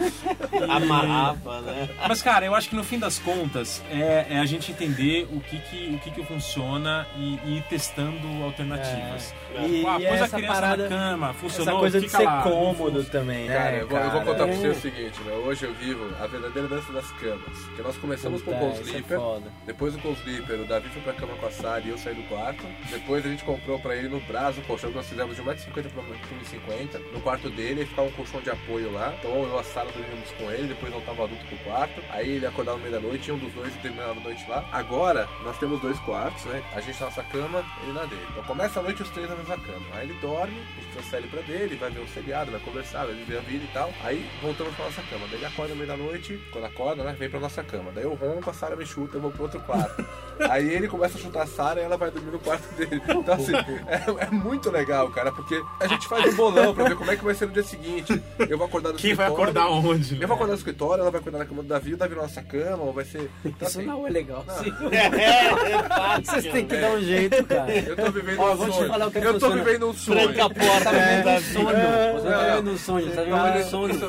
Amarrava, né? Mas, cara, eu acho que no fim das contas é, é a gente entender o que que, o que, que funciona e, e ir testando alternativas. E, ah, e pôs a essa criança parada, na cama, funcionou, essa coisa de ser lá. cômodo também, né? Cara, eu vou, eu vou contar pra você é. o seguinte, meu. Hoje eu vivo a verdadeira dança das camas. Que nós começamos Puta, com o isso é. Depois do co-sleeper, o Davi foi pra cama com a Sara e eu saí do quarto. Depois a gente com- comprou pra ele no braço o colchão que nós fizemos de 1,50m pra 1,50m no quarto dele, e ficava um colchão de apoio lá. Então eu e a Sara dormíamos com ele, depois voltava adulto pro quarto. Aí ele acordava no meio da noite, e um dos dois terminava a noite lá. Agora, nós temos dois quartos, né? A gente na nossa cama, ele na dele. Então começa a noite os três na mesma cama. Aí ele dorme, a gente transfere pra dele, vai ver um seriado, vai conversar, vai viver a vida e tal. Aí voltamos pra nossa cama. Daí ele acorda no meio da noite, quando acorda, né? Vem pra nossa cama. Daí eu ronco, a Sara me chuta, eu vou pro outro quarto. Aí ele começa a chutar a Sara e ela vai dormir no quarto dele. Então, assim, é, é muito legal, cara, porque a gente faz um bolão pra ver como é que vai ser no dia seguinte. Eu vou acordar no Quem vai escritório, acordar onde? né? Eu vou acordar no escritório, ela vai acordar na cama do Davi, o Davi nossa cama, ou vai ser. Então, Isso assim, não é legal. É, é fácil, Vocês têm que né? dar um jeito, cara. eu tô vivendo Ó, um vou te sonho. falar o que eu tô funciona. vivendo um sonho. Tranca a porta Tá vivendo da um sonho. Você tá vivendo um sonho. Você tá Não, vivendo um sonho. isso-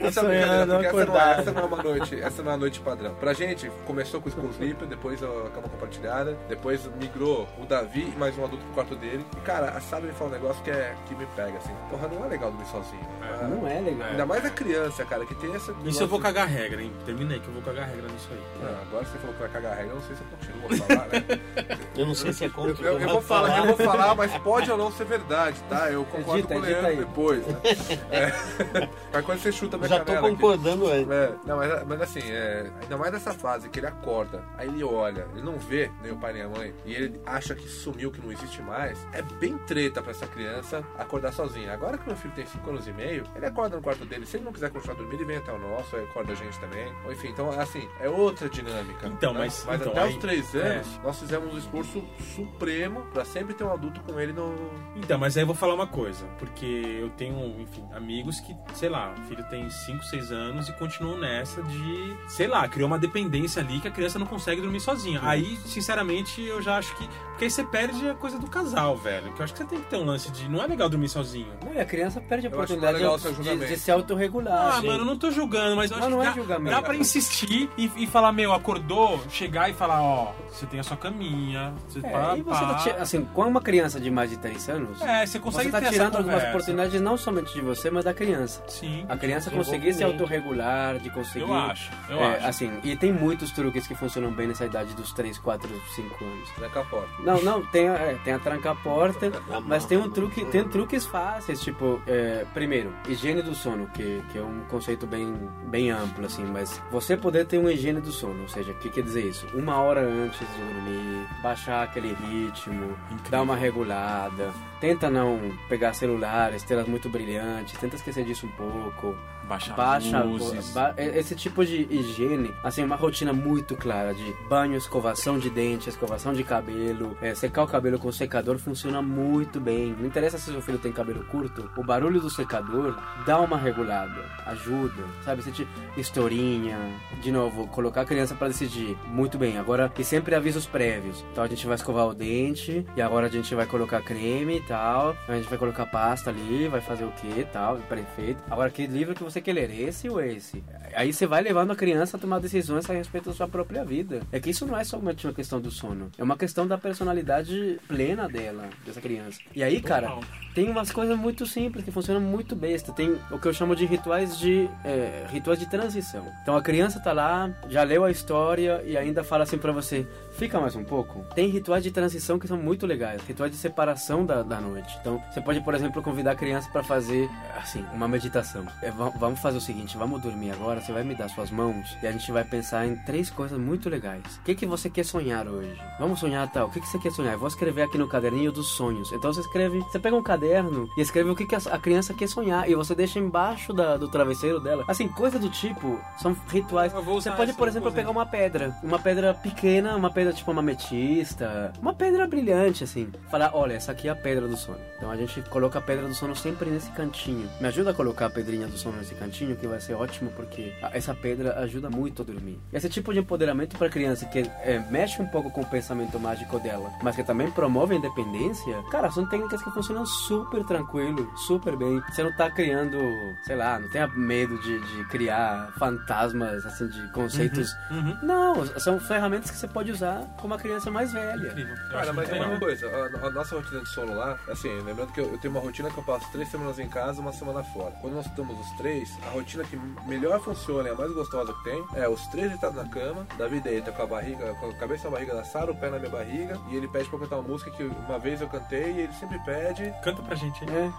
essa, sonhando, não é, não é uma noite, essa não é uma noite padrão. Pra gente, começou com o School Sleeper, depois a cama compartilhada, depois migrou o Davi e mais um adulto pro quarto dele. E cara, a me fala um negócio que, é, que me pega, assim. Porra, não é legal dormir sozinho. Não é legal. Ainda mais a criança, cara, que tem essa. Isso eu vou cagar regra, hein? Terminei que eu vou cagar regra nisso aí. Ah, agora você falou que vai cagar regra, eu não sei se eu continuo a falar, né? Eu não sei se é contra o que Eu, eu vou falar, eu vou falar, mas pode ou não ser verdade, tá? Eu concordo Edita, com o Leandro aí. depois. Né? É. Mas quando você chuta a minha Já tô canela aqui- concordando antes. É, não, mas, mas assim, é, ainda mais nessa fase que ele acorda, aí ele olha, ele não vê nem o pai nem a mãe, e ele acha que sumiu, que não existe mais, é bem treta pra essa criança acordar sozinha. Agora que meu filho tem 5 anos e meio, ele acorda no quarto dele, se ele não quiser continuar dormindo, ele vem até o nosso, aí acorda a gente também. Ou, Enfim, então assim, é outra dinâmica. Então, né? mas- mas então, até aí- os 3 é. anos, nós fizemos um esforço supremo pra sempre ter um adulto com ele no. Então, mas aí eu vou falar uma coisa, porque eu tenho, enfim, amigos que, sei lá, o filho tem 5, 6 anos e continuam nessa de, sei lá, criou uma dependência ali que a criança não consegue dormir sozinha. Aí, sinceramente, eu já acho que. Porque aí você perde a coisa do casal, velho. Que eu acho que você tem que ter um lance de. Não é legal dormir sozinho. Não, e a criança perde a Eu acho oportunidade legal de, de se autorregular. Ah, mano, eu não tô julgando, mas eu Não, acho não que é dá, julgamento. dá pra insistir e, e falar, meu, acordou, chegar e falar, ó, você tem a sua caminha, você É, pá, e você tá assim, com uma criança de mais de 3 anos, É, você consegue você tá ter essa tirando algumas oportunidades não somente de você, mas da criança. Sim, A criança conseguir se autorregular, de conseguir. eu acho, eu é, acho. Assim, e tem muitos truques que funcionam bem nessa idade dos 3, 4, 5 anos. Tranca a porta. Não, não, tem, a- é, tem a tranca-porta, mas tem um truque, tem truques fáceis, tipo, é, primeiro, higiene do sono, que, que é um conceito bem, bem amplo, assim, mas você poder ter uma higiene do sono, ou seja, o que quer dizer isso? Uma hora antes de dormir, baixar aquele ritmo, dar uma regulada, tenta não pegar celulares, telas muito brilhantes, tenta esquecer disso um pouco, Baixa, baixa luzes. ba- esse tipo de higiene, assim, uma rotina muito clara de banho, escovação de dente, escovação de cabelo, é, secar o cabelo com secador funciona muito bem. Não interessa se seu filho tem cabelo curto, o barulho do secador dá uma regulada, ajuda, sabe? Você te, historinha, de novo, colocar a criança para decidir. Muito bem, agora e sempre avisos prévios. Então a gente vai escovar o dente e agora a gente vai colocar creme e tal, a gente vai colocar pasta ali, vai fazer o que e tal, prefeito. Agora que livro que você quer ler, esse ou esse? Aí você vai levando a criança a tomar decisões a respeito da sua própria vida. É que isso não é somente uma questão do sono, é uma questão da personalidade plena dela, dessa criança. E aí, cara, tem umas coisas muito simples que funcionam muito besta. Tem o que eu chamo de rituais de é, rituais de transição. Então a criança tá lá, já leu a história e ainda fala assim pra você: fica mais um pouco. Tem rituais de transição que são muito legais, rituais de separação da, da noite. Então você pode, por exemplo, convidar a criança pra fazer assim uma meditação. É, va- vamos fazer o seguinte: vamos dormir agora. Você vai me dar suas mãos e a gente vai pensar em três coisas muito legais. O que que você quer sonhar hoje? Vamos sonhar tal. O que que você quer sonhar? Eu vou escrever aqui no caderninho dos sonhos. Então você escreve, você pega um caderno e escreve o que, que a, a criança quer sonhar e você deixa embaixo da- do travesseiro dela. Assim, coisa do tipo, são rituais. Você pode, por exemplo, pegar uma pedra, uma pedra pequena, uma pedra tipo uma ametista, uma pedra brilhante assim. Falar, olha, essa aqui é a pedra do sono. Então a gente coloca a pedra do sono sempre nesse cantinho. Me ajuda a colocar a pedrinha do sono nesse cantinho, que vai ser ótimo porque essa pedra ajuda muito a dormir. Esse tipo de empoderamento para criança que é, mexe um pouco com o pensamento mágico dela, mas que também promove a independência, cara, são técnicas que funcionam super tranquilo, super bem. Você não tá criando, sei lá, não tenha medo de, de criar fantasmas, assim, de conceitos. Uhum. Não, são ferramentas que você pode usar com uma criança mais velha. Incrível. Cara, mas tem uma coisa, a, a nossa rotina de sono lá, assim, lembrando que eu, eu tenho uma rotina que eu passo três semanas em casa uma semana fora. Quando nós estamos os três, a rotina que melhor funciona e a mais gostosa que tem é os três deitados na cama, Davi deita com a barriga, com a cabeça na barriga da Sara, o pé na minha barriga, e ele pede pra eu cantar uma música que uma vez eu cantei e ele sempre pede. Canta pra gente aí. É.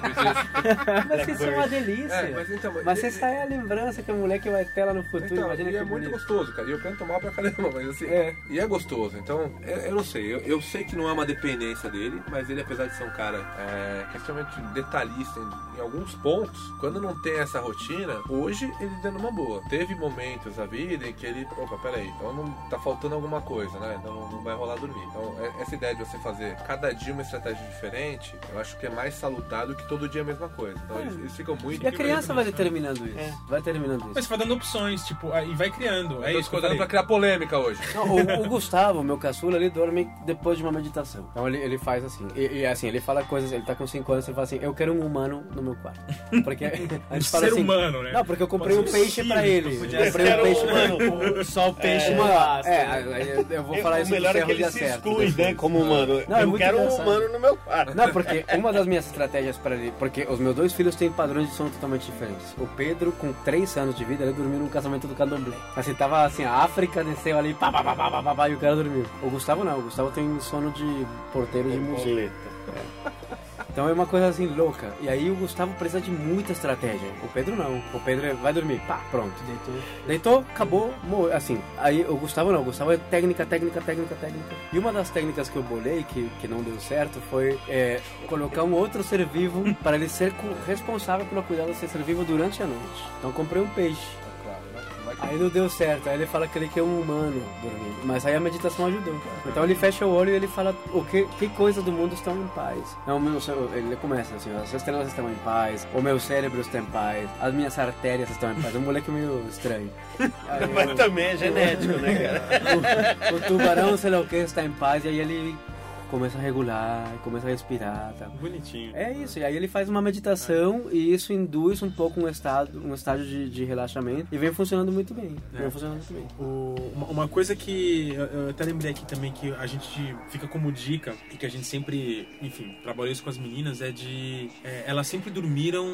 Eu fiz isso. Mas isso é uma delícia. É, mas então, Mas e- essa é a lembrança que a mulher que vai ter lá no futuro. Então, Imagina e que é muito gostoso, cara. E eu canto mal pra caramba, mas assim. É. E é gostoso. Então, eu, eu não sei. Eu, eu sei que não é uma dependência dele, mas ele, apesar de ser um cara é, é extremamente detalhista em, em alguns pontos, quando não tem essa rotina, hoje ele dando uma boa. Teve momentos da vida em que ele. Opa, peraí, então não tá faltando alguma coisa, né? Então não, não vai rolar dormir. Então, é- essa ideia de você fazer cada dia uma estratégia diferente, eu acho que é mais salutar do que todo dia a mesma coisa. Então, eles, eles ficam muito. E a criança vai determinando isso. É. Vai terminando Mas isso. você vai dando opções, tipo, aí vai criando. É Eu tô isso pra criar polêmica hoje. Não, o, o Gustavo, meu caçula, ele dorme depois de uma meditação. Então ele, ele faz assim. E, e, assim, ele fala coisas, ele tá com 5 anos, ele fala assim, eu quero um humano no meu quarto. Porque a gente fala ser assim. humano, né? Não, porque eu comprei um peixe pra ele. podia Eu ser. comprei um peixe pra ele. Só o peixe Uma, é, aí eu vou Eu- falar o isso melhor é que ele se certo. exclui, né? Como humano. Não, é eu quero um humano no meu quarto. Não, porque uma das minhas estratégias para ele. Porque os meus dois filhos têm padrões de sono totalmente diferentes. O Pedro, com 3 anos de vida, ele dormiu num casamento do candomblé. Assim, tava assim, a África desceu ali, pá, pá, pá, pá, pá, pá, pá, e o cara dormiu. O Gustavo não, o Gustavo tem sono de porteiro de museu. Boleta. Então é uma coisa assim louca. E aí o Gustavo precisa de muita estratégia. O Pedro não. O Pedro é, vai dormir, pá, pronto. Deitou. Deitou, acabou, morreu. Assim, aí o Gustavo não, o Gustavo é técnica, técnica, técnica, técnica. E uma das técnicas que eu bolei, que, que não deu certo, foi é, colocar um outro ser vivo para ele ser responsável pelo cuidado desse ser vivo durante a noite. Então eu comprei um peixe. Aí não deu certo, aí ele fala que ele quer um humano dormindo. Mas aí a meditação ajudou. Então ele fecha o olho e ele fala o que, que coisa do mundo estão em paz. Então, o meu, cé- ele começa assim, as estrelas estão em paz, o meu cérebro está em paz, as minhas artérias estão em paz. É um moleque meio estranho. Aí Mas eu- também é genético, né, cara? o, o tubarão, sei lá o que, está em paz, e aí ele começa a regular, começa a respirar, tá? Bonitinho. É isso, e aí ele faz uma meditação e isso induz um pouco um estado, um estágio de, de relaxamento e vem funcionando muito bem. É. Vem funcionando muito bem. O- uma, uma coisa que eu, até lembrei aqui também que a gente fica como dica e que a gente sempre, enfim, trabalhou isso com as meninas é de é, elas sempre dormiram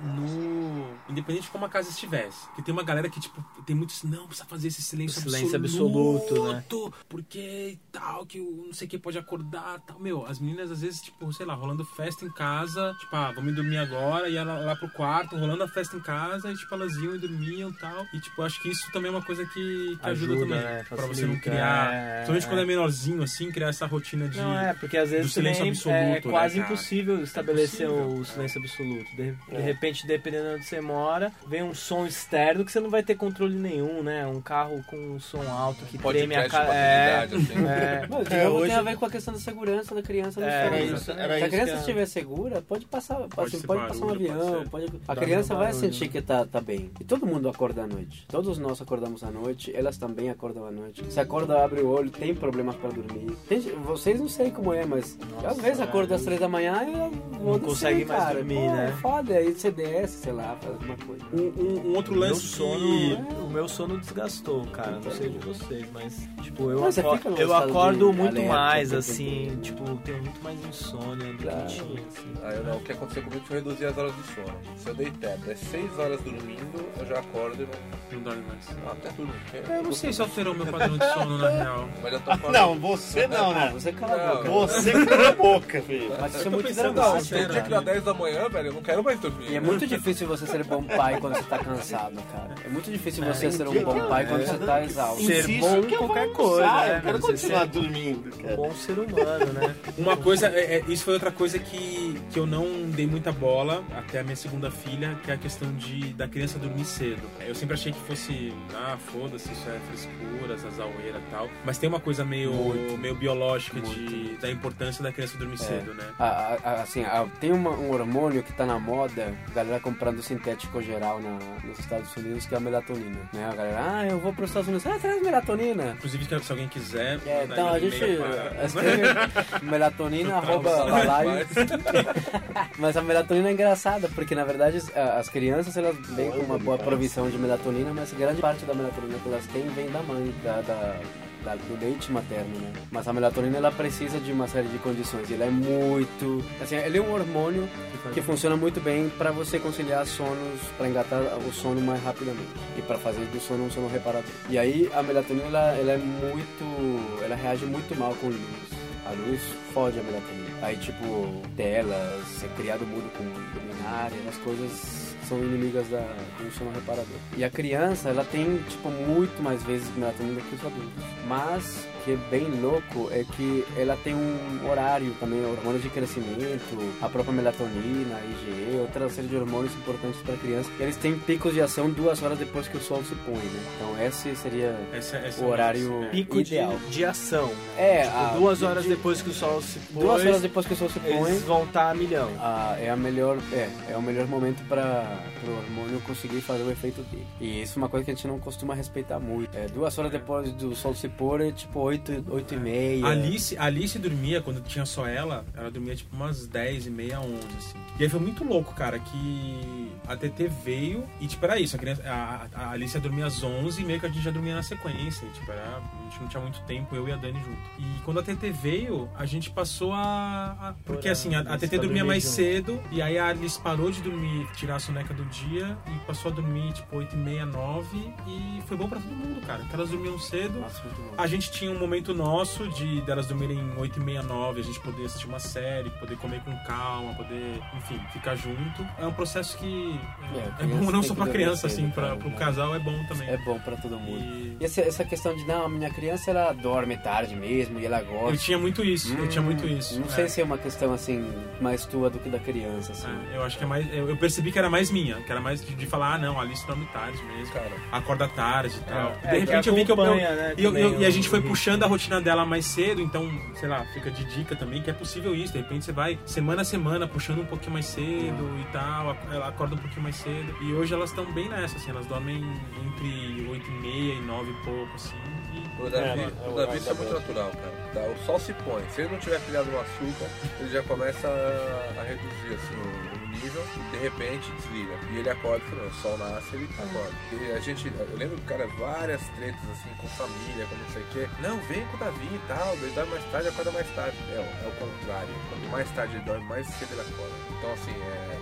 no independente de como a casa estivesse. Que tem uma galera que tipo tem muitos não precisa fazer esse silêncio, O silêncio absoluto, absoluto, porque e tal que o não sei o que pode acordar, tal. Meu, as meninas às vezes tipo, sei lá, rolando festa em casa, tipo, ah, vamos dormir agora e ela lá pro quarto, rolando a festa em casa e tipo elas iam e dormiam, tal. E tipo, acho que isso também é uma coisa que, que ajuda, Ajuda, também né? Pra você não criar, é, principalmente é. quando é menorzinho assim, criar essa rotina de Não, é, porque às vezes silêncio também absoluto, é né, quase cara? impossível estabelecer Impossível, o silêncio absoluto. De, de É. repente, dependendo de onde você mora, vem um som externo que você não vai ter controle nenhum, né? Um carro com um som alto que treme a cara. É, assim. é. Mas, É, hoje- tem a ver com a questão da segurança da criança no É, era isso- Se era a isso criança a- estiver segura, pode passar, pode, ser pode passar um barulho, pode avião, ser. pode- a criança vai barulho, sentir né? que tá, tá bem. E todo mundo acorda à noite. Todos nós acordamos à noite, elas também acordam à noite. Se acorda, abre o olho, tem problemas para dormir. Tem- vocês não sei como é, mas às vezes acorda às três da manhã e Não descer, consegue mais cara. dormir, Pô, né? Foda, aí você desce, sei lá, faz alguma coisa. um, um- um outro lance sono, que o meu sono desgastou, cara. Não sei de vocês, mas tipo, eu, Mas você aco- fica num eu acordo muito alerta, mais, tem- tipo, tenho muito mais insônia do Claro. que tinha, assim. Ah, eu não. O que aconteceu comigo foi reduzir as horas de sono. Se eu deitar até 6 horas dormindo, eu já acordo e não. não dorme mais. Ah, até durmo. Eu não sei se alterou meu padrão de sono na real. Mas já tô falando. Não, você não, né? você cala a boca. Você cala a boca, filho. Mas isso é muito dramático. tem dia cara. que dá 10 da manhã, velho, eu não quero mais dormir. E é muito difícil você ser bom pai quando você tá cansado, cara. É muito difícil você ser um bom eu- pai quando você tá exausto. Ser Insisto bom eu vou qualquer coisa, né, Eu quero continuar dormindo, Um cara. bom ser humano, né? Uma coisa, é, é- isso foi outra coisa que, que eu não dei muita bola até a minha segunda filha, que é a questão de da criança dormir cedo. Eu sempre achei que fosse, ah, foda-se, isso é frescura, essa zaueira e tal. Mas tem uma coisa meio, meio biológica de, da importância da criança dormir cedo, né? A- a- assim, a- tem uma- um hormônio que tá na moda, a galera comprando sintético geral na- nos Estados Unidos, que é a melatonina. Né? A galera, ah, eu vou para os Estados Unidos, ah, traz melatonina. Inclusive, se alguém quiser. É, então a gente para- melatonina, arroba balaio. Mas a melatonina é engraçada, porque na verdade as crianças elas vêm com uma boa provisão de melatonina, mas grande parte da melatonina que elas têm vem da mãe, da, da, da- do leite materno, né? Mas a melatonina ela precisa de uma série de condições. Ela é muito, assim, ele é um hormônio que funciona muito bem para você conciliar sonos, para engatar o sono mais rapidamente e para fazer do sono um sono reparador. E aí a melatonina ela, ela é muito, ela reage muito mal com luz. A luz fode a melatonina. Aí tipo telas, ser criado mudo com luminária, as coisas são inimigas da, do sono reparador. E a criança, ela tem, tipo, muito mais vezes melatonina que os adultos. Mas, o que é bem louco é que ela tem um horário também, hormônios de crescimento, a própria melatonina, IgE, outra série de hormônios importantes para a criança. Eles têm picos de ação duas horas depois que o sol se põe, né? Então, esse seria Essa, essa o horário é. Pico de, ideal. de ação. É, Tipo, a- duas horas de- depois que o sol se pôs, Duas horas depois que o sol se põe, eles vão estar a milhão. Ah, é a melhor é, é o melhor momento para o hormônio conseguir fazer o efeito dele e isso é uma coisa que a gente não costuma respeitar muito é, duas horas depois do sol se pôr é tipo oito, oito e meia A Alice, Alice dormia, quando tinha só ela, ela dormia tipo umas 10 e meia, 11, assim. E aí foi muito louco, cara, que a TT veio e, tipo, era isso. A, criança, a, a Alice ia dormir às 11 e meio que a gente já dormia na sequência. E, tipo, era, a gente não tinha muito tempo, eu e a Dani junto. E quando a TT veio, a gente passou a... a- porque, assim, a, a TT pra dormia mais junto. cedo e aí a Alice parou de dormir, tirar a soneca do dia e passou a dormir, tipo, 8 e meia, 9 e foi bom pra todo mundo, cara. Porque elas dormiam cedo. Nossa. A gente tinha um momento nosso de delas dormirem 8 e meia, 9, a gente poder assistir uma série, poder comer com calma, poder, enfim, ficar junto. É um processo que É, é, criança bom não só pra criança, cedo, assim, pra, cara, pro né? casal é bom também. é bom para todo mundo E e essa, essa questão de não a minha criança ela dorme tarde mesmo e ela gosta eu tinha muito isso, eu tinha muito isso. não é. sei se é uma questão assim mais tua do que da criança assim É, eu acho que é mais. Eu, eu percebi que era mais minha, que era mais de, de falar, ah, não, a Alice dorme tarde mesmo. Cara, Acorda tarde e tal. É, de repente que eu vi que eu. né, e, eu- eu- e a gente foi o ritmo. Puxando a rotina dela mais cedo, então, sei lá, fica de dica também que é possível isso. De repente você vai semana a semana puxando um pouquinho mais cedo e tal, ela acorda um pouquinho mais cedo. E hoje elas estão bem nessa, assim, elas dormem entre 8 e meia e 9 e pouco, assim. O Davi, É, o é, Davi o isso é muito natural, cara. Tá, O sol se põe. Se ele não tiver criado no açúcar, ele já começa a, a reduzir assim, o, o nível e de repente desliga. E ele acorda e fala, o sol nasce, ele acorda. E a gente, eu lembro, cara, várias tretas assim com família, com não sei o quê. Não, vem com o Davi e tal, ele dorme mais tarde, acorda mais tarde. É, é o contrário. Quanto mais tarde ele dorme, mais cedo ele acorda. Então assim, é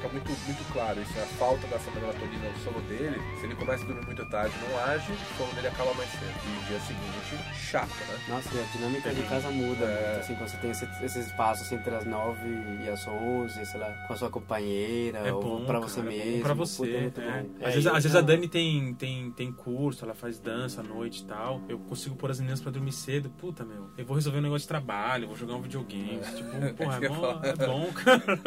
fica muito, muito claro isso, a falta dessa melatonina no sono dele, se ele começa a dormir muito tarde, não age, o sono dele acaba mais cedo. E no dia seguinte, chato, né? Nossa, e a dinâmica de casa muda É. muito, assim, quando você tem esse- esses espaços entre as 9 e as 11, sei lá, com a sua companheira, É ou bom, pra cara, você é mesmo. Pra puta, você. é muito é. bom. Às, É, vezes, às vezes a Dani tem, tem, tem curso, ela faz dança à noite e tal. Eu consigo pôr as meninas pra dormir cedo. Puta, meu. Eu vou resolver um negócio de trabalho, vou jogar um videogame. Tipo, porra, é bom, é bom, cara.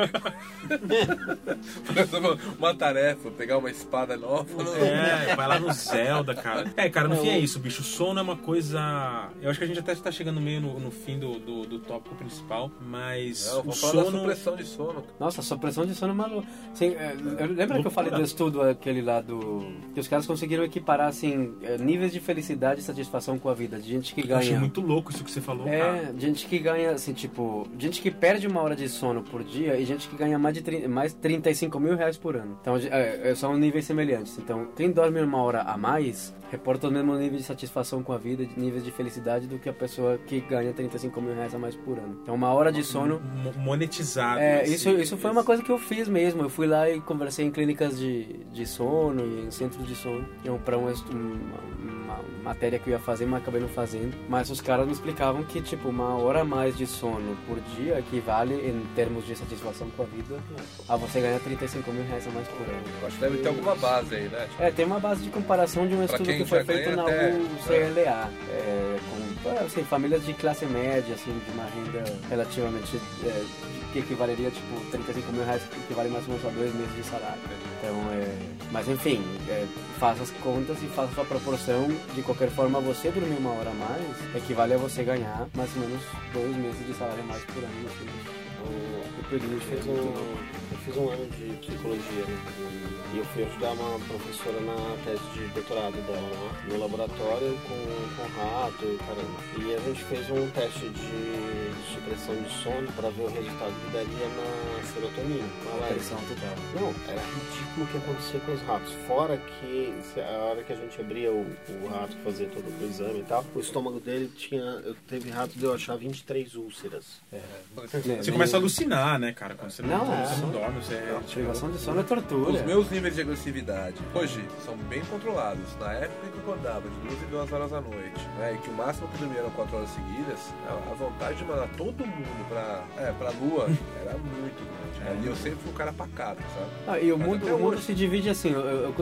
uma tarefa, pegar uma espada nova. É, vai lá no Zelda, cara. É, cara, no fim é isso, bicho. O sono é uma coisa. Eu acho que a gente até tá chegando meio no, no fim do, do, do tópico principal, mas Não, o falar da sono. supressão de sono. Nossa, a supressão de sono é maluco. Assim, é, eu- lembra que eu falei do estudo aquele lá do. que os caras conseguiram equiparar, assim, é, níveis de felicidade e satisfação com a vida. De gente que Eu achei ganha. muito louco isso que você falou, cara. É, gente que ganha, assim, tipo, gente que perde uma hora de sono por dia e gente que ganha mais de 30, mais 35 mil reais por ano. Então, é, é, são níveis semelhantes. Então, quem dorme uma hora a mais reporta o mesmo nível de satisfação com a vida, de níveis de felicidade do que a pessoa que ganha 35 mil reais a mais por ano. Então, uma hora de sono Mo- Monetizado. é, isso, isso foi uma coisa que eu fiz mesmo. Eu fui lá e conversei em clínicas de, de sono e em centros de sono. Eu, pra um, uma, uma matéria que eu ia fazer, mas acabei não fazendo. Mas os caras me explicavam que, tipo, uma hora a mais de sono por dia equivale, em termos de satisfação com a vida, a você ganhar 35 mil reais a mais por ano. Eu acho que deve ter alguma base aí, né? Tipo, É, tem uma base de comparação de um estudo quem que foi feito na até- UCLA, é, com assim, famílias de classe média, assim, de uma renda relativamente é, que equivaleria tipo 35 mil reais, que equivale mais ou menos a dois meses de salário. Então, é, mas enfim, é, faça as contas e faça a sua proporção. De qualquer forma, você dormir uma hora a mais equivale a você ganhar mais ou menos dois meses de salário a mais por ano. Assim. O- O período Eu de fiz um, eu fiz um ano de psicologia né? e eu fui ajudar uma professora na tese de doutorado dela, né? no laboratório com, com rato e caramba. E a gente fez um teste de supressão de sono para ver o resultado que daria na serotonina. alerta. Pressão total. Não, era ridículo o que acontecia com os ratos. Fora que a hora que a gente abria o, o rato, fazer todo o exame e tal, o estômago dele tinha. Teve rato de eu achar 23 úlceras. Você começa a alucinar, né, cara? Quando você não, Não, é. você não dorme, você é. Privação de sono é tortura. Os meus níveis de agressividade hoje são bem controlados. Na época que eu acordava de duas em duas horas da noite, né, e que o máximo que eu dormia eram quatro horas seguidas, a, vontade de mandar todo mundo pra, é, pra lua era muito grande. Ali eu sempre fui um cara pacato, sabe? Ah, e o Mas mundo, o mundo hoje. se divide assim, eu- eu- eu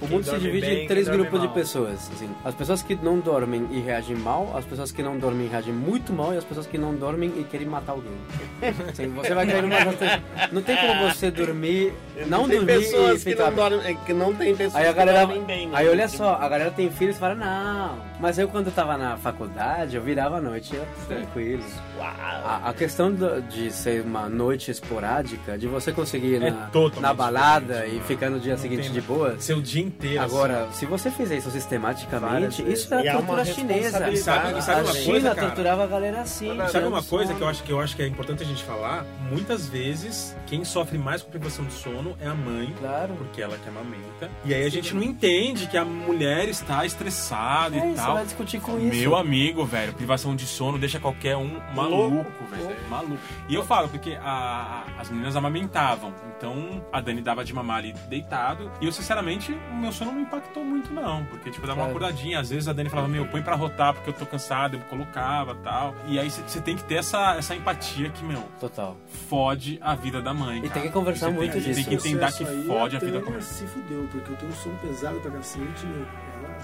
o mundo se divide bem, em três grupos de pessoas. Assim. As pessoas que não dormem e reagem mal, as pessoas que não dormem e reagem muito mal, e as pessoas que não dormem e querem matar alguém. Assim, você vai cair numa dessas- Não tem como você dormir, não tem dormir pessoas e que ficar não dormem, é, que não tem pessoas Aí a que galera. dormem bem. né? Aí olha só, a galera tem filhos e fala, não. Mas eu quando eu tava na faculdade, eu virava a noite eu, tranquilo. A, a questão do- de ser uma noite esporádica, de você conseguir ir É na, totalmente na balada e ficar no dia Não seguinte tem- de boa. Seu dia inteiro. Agora, se você fizer isso sistematicamente, isso é a é uma tortura chinesa. E sabe- e sabe a uma China coisa, cara? torturava a galera assim. Sabe Sabe uma coisa sono. que eu acho que eu acho que é importante a gente falar? Muitas vezes quem sofre mais com privação de sono é a mãe, Claro. porque ela que amamenta. E aí a gente não entende que a mulher está estressada É e isso, tal. vai discutir com isso. Meu amigo, velho, privação de sono deixa qualquer um maluco, velho. Maluco. E eu falo, porque a- a- as meninas amamentavam. Então a Dani dava de mamar ali deitado. E eu, sinceramente, o meu sono não impactou muito, não. Porque, tipo, eu dava uma Claro. acordadinha. Às vezes a Dani falava, meu, põe pra rotar porque eu tô cansado. Eu colocava tal. E aí você tem que ter essa, essa empatia que, meu, Total. fode a vida da mãe. E cara. tem que conversar muito tem, disso. Tem que entender que fode a Tânia vida da mãe. se fudeu, porque eu tenho um sono pesado pra cacete, meu. Ela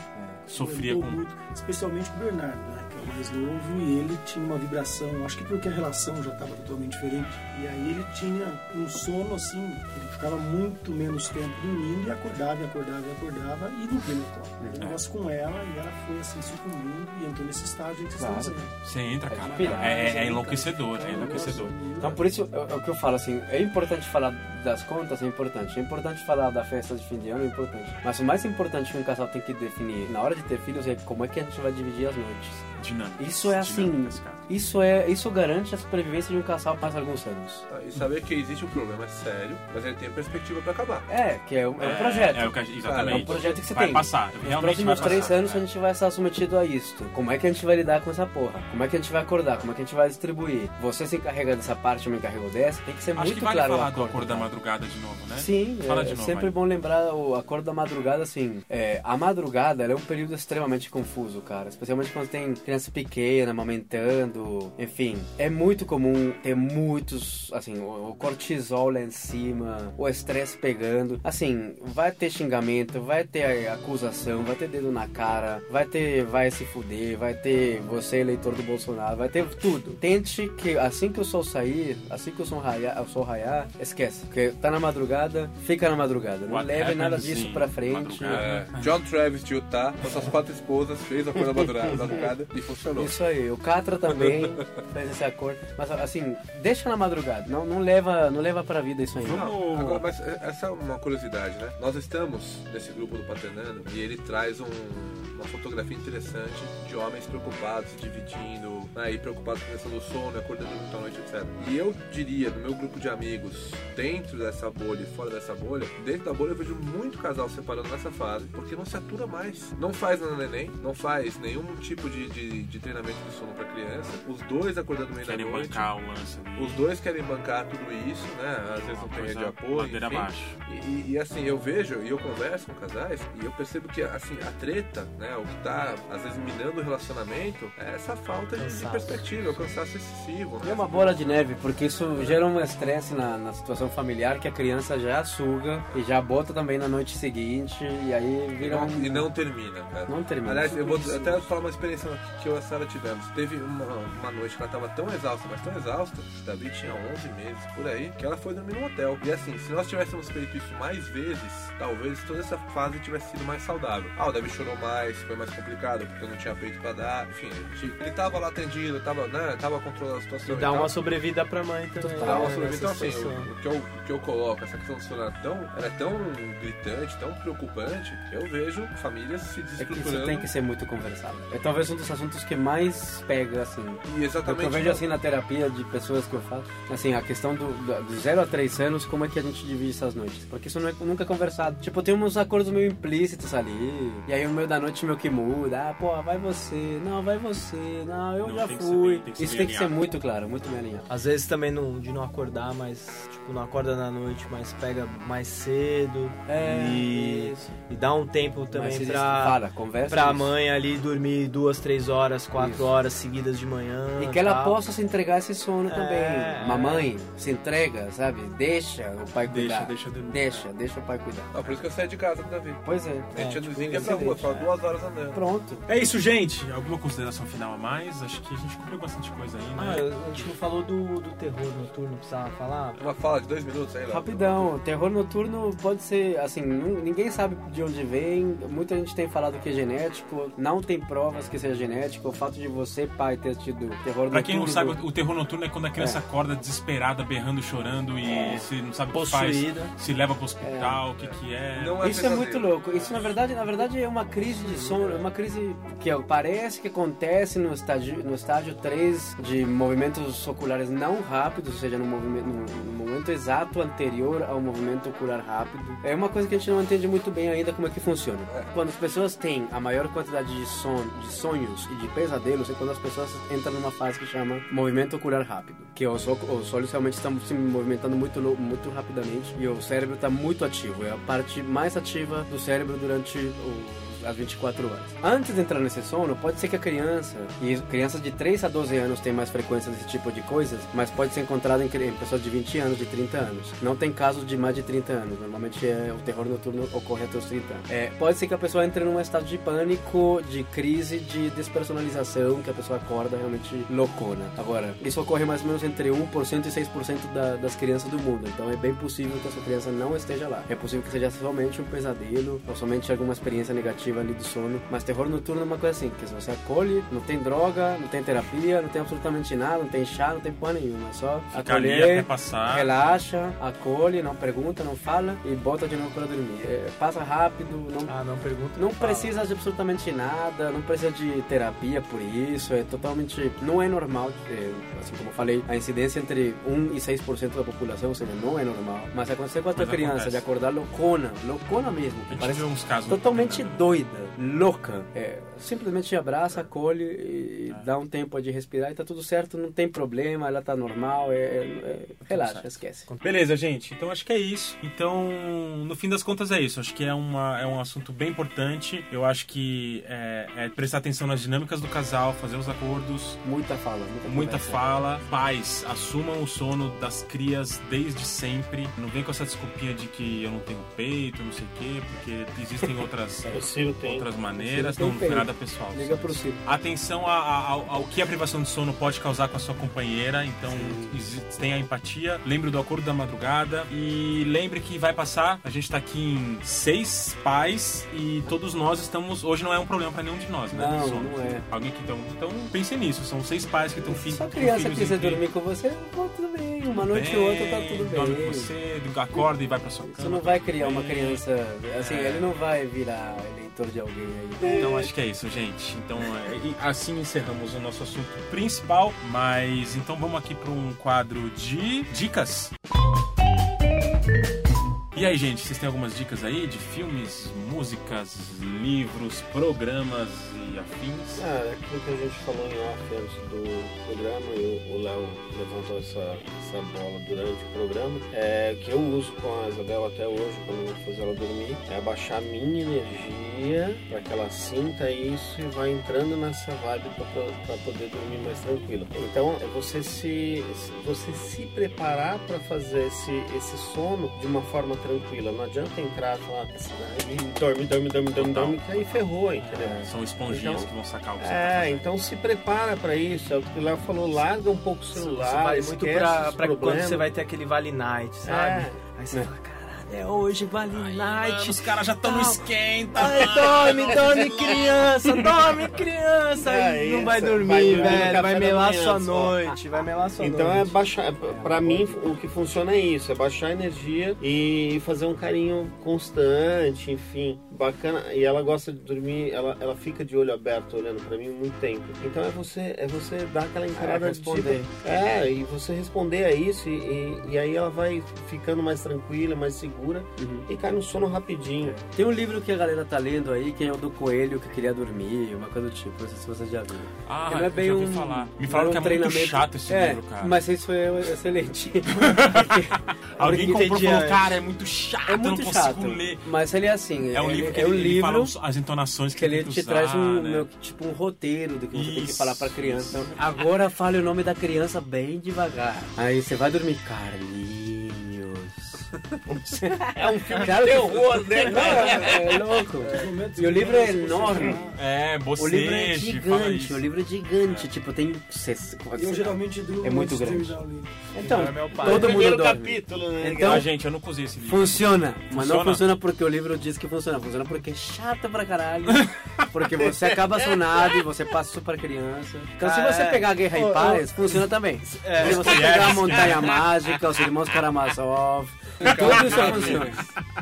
Sofria aguentou com. muito, especialmente com o Bernardo, né? Mais novo, e ele tinha uma vibração, acho que porque a relação já estava totalmente diferente. E aí ele tinha um sono assim, ele ficava muito menos tempo dormindo e acordava, e acordava, e acordava e no colo. É. O negócio com ela e ela foi assim sucumbindo e entrou nesse estágio que Claro. Você entra, É cara. É, é, é enlouquecedor, é enlouquecedor. Então por isso é é o que eu falo assim, é importante falar das contas, é importante. É importante falar da festa de fim de ano, é importante. Mas o mais importante que um casal tem que definir na hora de ter filhos é como é que a gente vai dividir as noites. Dinâmicas. Isso é assim, isso é, isso garante a sobrevivência de um casal por alguns anos. E saber que existe um problema sério, mas ele tem perspectiva pra acabar. É, que é um, é um projeto. É, o que a gente- exatamente. É um projeto que você vai tem. passar. Nos Realmente próximos vai três passar. anos a gente vai estar submetido a isto. Como é que a gente vai lidar com essa porra? Como é que a gente vai acordar? Como é que a gente vai distribuir? Você se encarrega dessa parte, eu me encarrego dessa. Tem que ser Acho muito que vale claro o falar do acordo, acordo da cara. madrugada de novo, né? Sim, Fala é, de novo, sempre vai. bom lembrar o acordo da madrugada, assim. É, a madrugada ela é um período extremamente confuso, cara. Especialmente quando tem criança pequena, amamentando. Enfim, é muito comum ter muitos, assim, o, o cortisol lá em cima, o estresse pegando. Assim, vai ter xingamento, vai ter acusação, vai ter dedo na cara, vai ter vai se fuder, vai ter você eleitor do Bolsonaro, vai ter tudo. Tente que assim que o sol sair, assim que o sol raiar, o sol raiar esquece. Porque tá na madrugada, fica na madrugada. Não What leve nada disso pra frente. madrugada. É, John Travis de Utah, com suas quatro esposas, fez a coisa madrugada, madrugada e funcionou. Isso aí, o Catra também fez esse acordo. Mas assim, deixa na madrugada. Não, não leva, não leva pra vida isso aí. Vamos- agora, mas essa é uma curiosidade, né? Nós estamos nesse grupo do Paternando e ele traz um- uma fotografia interessante de homens preocupados, se dividindo, né? e preocupados com a questão do sono, acordando muito à noite, etc. E eu diria, no meu grupo de amigos, dentro dessa bolha e fora dessa bolha, dentro da bolha eu vejo muito casal separando nessa fase, porque não se atura mais. Não faz no neném, não faz nenhum tipo de, de, de treinamento de sono pra criança. Os dois acordando no meio da Querem noite. bancar o lance ali. Os dois querem bancar tudo isso, né? Às vezes não tem rede de apoio. enfim. abaixo. E, e- e, assim, eu vejo e eu converso com casais e eu percebo que assim, a treta, né? O que tá às vezes minando o relacionamento é essa falta de, de perspectiva, o cansaço excessivo. E Né? é uma bola de neve, porque isso gera um estresse na, na situação familiar que a criança já suga e já bota também na noite seguinte e aí E vira não, um... e não termina, cara. Não termina. Aliás, eu vou até falar uma experiência que eu e a Sara tivemos. Teve uma, uma noite que ela tava tão exausta, mas tão exausta, que Davi tinha 11 meses por aí, que ela foi dormir num hotel. E assim, se nós tivéssemos feito isso mais vezes, talvez toda essa fase tivesse sido mais saudável. Ah, o Davi chorou mais, foi mais complicado, porque eu não tinha peito pra dar. Enfim, gente- ele tava lá atendido, tava, né, tava controlando a situação. E dá tal. uma sobrevida pra mãe também. Dá uma né, sobrevida. Então, assim, o, o que eu, o que eu coloco, essa questão do sono é tão, ela é tão gritante, tão preocupante, eu vejo famílias se É que isso desestruturando. tem que ser muito conversado. É talvez um dos assuntos que mais pega, assim. E O exatamente. eu vejo assim na terapia de pessoas que eu faço, assim, a questão do, do, do 0 a 3 anos, como é que a gente divide essas noites? Porque isso não é, nunca é conversado. Tipo, tem uns acordos meio implícitos ali, e aí no meio da noite meio que muda, ah, pô, vai você, não, vai você, não, eu Não, já fui. bem- tem isso tem que ser muito claro, muito bem alinhado. Às vezes também não, de não acordar, mas tipo, não acorda na noite, mas pega mais cedo. É, e, isso. e dá um tempo Mas também existe- pra, fala, conversa pra isso. mãe ali dormir duas, três horas, quatro Isso. horas seguidas de manhã. E que ela tal. possa se entregar esse sono É. também. Mamãe, se entrega, sabe? Deixa o pai Deixa, cuidar. deixa dormir. Deixa, deixa o pai cuidar. Ah, por isso que eu saí de casa, Davi. Pois é. É, é, tipo, ia pra rua, só duas horas andando. Pronto. É isso, gente. Alguma consideração final a mais? Acho que a gente cumpriu bastante coisa aí, Ah, né? eu- a gente não falou do, do terror noturno, precisava falar? Uma fala de dois minutos aí, lá. Rapidão, terror noturno pode ser, assim, ninguém sabe de onde vem, muita gente tem falado que é genético, não tem provas que seja genético, o fato de você, pai, ter tido terror Pra quem não noturno... sabe, o terror noturno é quando a criança acorda desesperada, berrando, chorando e se não sabe o que faz, Possuída. se leva pro hospital, o que que é. Não é Isso é muito louco. Isso na verdade, na verdade é uma crise de sono, é uma crise que parece que acontece no estágio, no estágio 3 de movimentos oculares não rápidos, ou seja, no, movimento, no, no momento exato anterior ao movimento ocular rápido. É uma coisa que a gente não entende muito bem ainda como é que funciona. Quando as pessoas têm a maior quantidade de, son, de sonhos e de pesadelos é quando as pessoas entram numa fase que chama movimento ocular rápido, que os, os olhos realmente estão se movimentando muito, muito rapidamente e o cérebro está muito ativo. É a parte mais ativa do cérebro durante o às 24 horas. Antes de entrar nesse sono, pode ser que a criança, e crianças de 3 a 12 anos têm mais frequência desse tipo de coisas, mas pode ser encontrado em, em pessoas de 20 anos, de 30 anos. Não tem casos de mais de 30 anos. Normalmente é, o terror noturno ocorre até os 30 anos. É, pode ser que a pessoa entre num estado de pânico, de crise, de despersonalização, que a pessoa acorda realmente loucona. Agora, isso ocorre mais ou menos entre 1% e 6% da, das crianças do mundo. Então é bem possível que essa criança não esteja lá. É possível que seja somente um pesadelo ou somente alguma experiência negativa ali do sono. Mas terror noturno é uma coisa assim, que se você acolhe, não tem droga, não tem terapia, não tem absolutamente nada, não tem chá, não tem porra nenhuma. É só Fica ali acolher, até passar. relaxa, acolhe, não pergunta, não fala e bota de novo para dormir. É, passa rápido, não Ah, não pergunta. não precisa de absolutamente nada, não precisa de terapia por isso, é totalmente. Não é normal, é, assim como eu falei, a incidência entre 1 e 6% da população, ou seja, não é normal. Mas acontecer com a tua Mas criança acontece. de acordar loucona, loucona mesmo, A que gente parece viu uns casos totalmente muito doida, louca, é, simplesmente abraça, acolhe e É. dá um tempo de respirar e tá tudo certo, não tem problema, ela tá normal, é, é- relaxa, certo. esquece. Beleza, gente. Então acho que é isso. Então, no fim das contas é isso. Acho que é, uma, é um assunto bem importante. Eu acho que é, é prestar atenção nas dinâmicas do casal, fazer os acordos, Muita fala, muita, muita fala. Pais, assumam o sono das crias desde sempre. Não vem com essa desculpinha de que eu não tenho peito, não sei o quê, porque existem outras, tem. outras maneiras. Não, não. Nada pessoal. Liga pro Ciro. Atenção a- a- ao, ao que a privação de sono pode causar com a sua companheira. Então, tenha empatia. Lembre do acordo da madrugada. E lembre que vai passar. A gente tá aqui em seis pais e todos nós estamos. Hoje não é um problema pra nenhum de nós, né? Não, Sono. não é. Alguém que então, então pense nisso. São seis pais que estão Se filhos. a criança quiser entre- dormir com você, pô, tudo bem. Uma noite ou outra tá tudo Dorme com bem. você, acorda e vai pra sua cama. Você não vai tá criar uma bem. criança. Assim, É. ele não vai virar de alguém aí. Então acho que é isso, gente. Então é, assim encerramos o nosso assunto principal. Mas então vamos aqui para um quadro de dicas. E aí, gente, vocês têm algumas dicas aí de filmes, músicas, livros, programas e afins? Ah, aquilo que a gente falou em off antes do programa, e o Léo levantou essa, essa bola durante o programa, é, que eu uso com a Isabel até hoje, quando eu vou fazer ela dormir, é abaixar a minha energia para que ela sinta isso e vai entrando nessa vibe para poder dormir mais tranquilo. Então, é você se, você se preparar para fazer esse, esse sono de uma forma tranquila. Não adianta entrar e falar, "Ai, dorme, dorme, dorme, dorme, dorme, que aí ferrou, entendeu? São esponjinhas Então- que vão sacar o que tá É, fazendo. então se prepara pra isso. É o que o Léo falou, larga um pouco o Isso celular, vale muito esquece pra, os pra quando você vai ter aquele Vale Night, sabe? É. Aí você É. fala, caralho, É hoje, vale night. Os caras já estão no esquenta. Ai, dorme, dorme criança, dorme criança. Aí É não vai dormir, vai dormir velho. Vai melar manhã sua noite, vai melar sua Então é noite. baixar. Pra mim, o que funciona é isso: é baixar a energia e fazer um carinho constante, enfim, bacana. E ela gosta de dormir, ela, ela fica de olho aberto olhando pra mim muito tempo. Então é você, é você dar aquela encarada É, de responder. tipo, é, e você responder a isso, e, e, e aí ela vai ficando mais tranquila, mais segura Uhum. e cai no sono rapidinho. Tem um livro que a galera tá lendo aí, que é o do coelho que queria dormir, uma coisa do tipo, não sei se vocês já viram. Ah, não é bem um. falar. Me não falaram é que um é muito treinamento- chato esse é, livro, cara. Mas isso é excelente. Alguém comprou e falou, cara, é muito chato, é muito eu não chato. consigo ler. Mas ele é assim. É um ele- livro que é um ele, ele fala livro as entonações que, que ele tem te usar, traz um, né? que, tipo um roteiro do que você tem que Isso, falar pra criança. isso. Então, agora fale o nome da criança bem devagar. Aí você vai dormir, Carlinhos. É um filme Claro de que- terror, né? Não, é, é louco. E o livro é enorme. É, O bocejo, livro é gigante, o livro é gigante, tipo, tem. Eu geralmente durmo É muito grande. o. Então, É meu pai. todo mundo Primeiro dorme. capítulo, né? Então- Ah, gente, eu não usei esse livro. Funciona, mas não Funciona? porque o livro diz que funciona. Funciona porque é chato pra caralho. Porque você acaba sonado e você passa isso pra criança. Então, se você é. pegar Guerra Ô, e Paz, funciona também. É. se você pegar a Montanha Mágica, os Irmãos Karamazov, tudo isso funciona.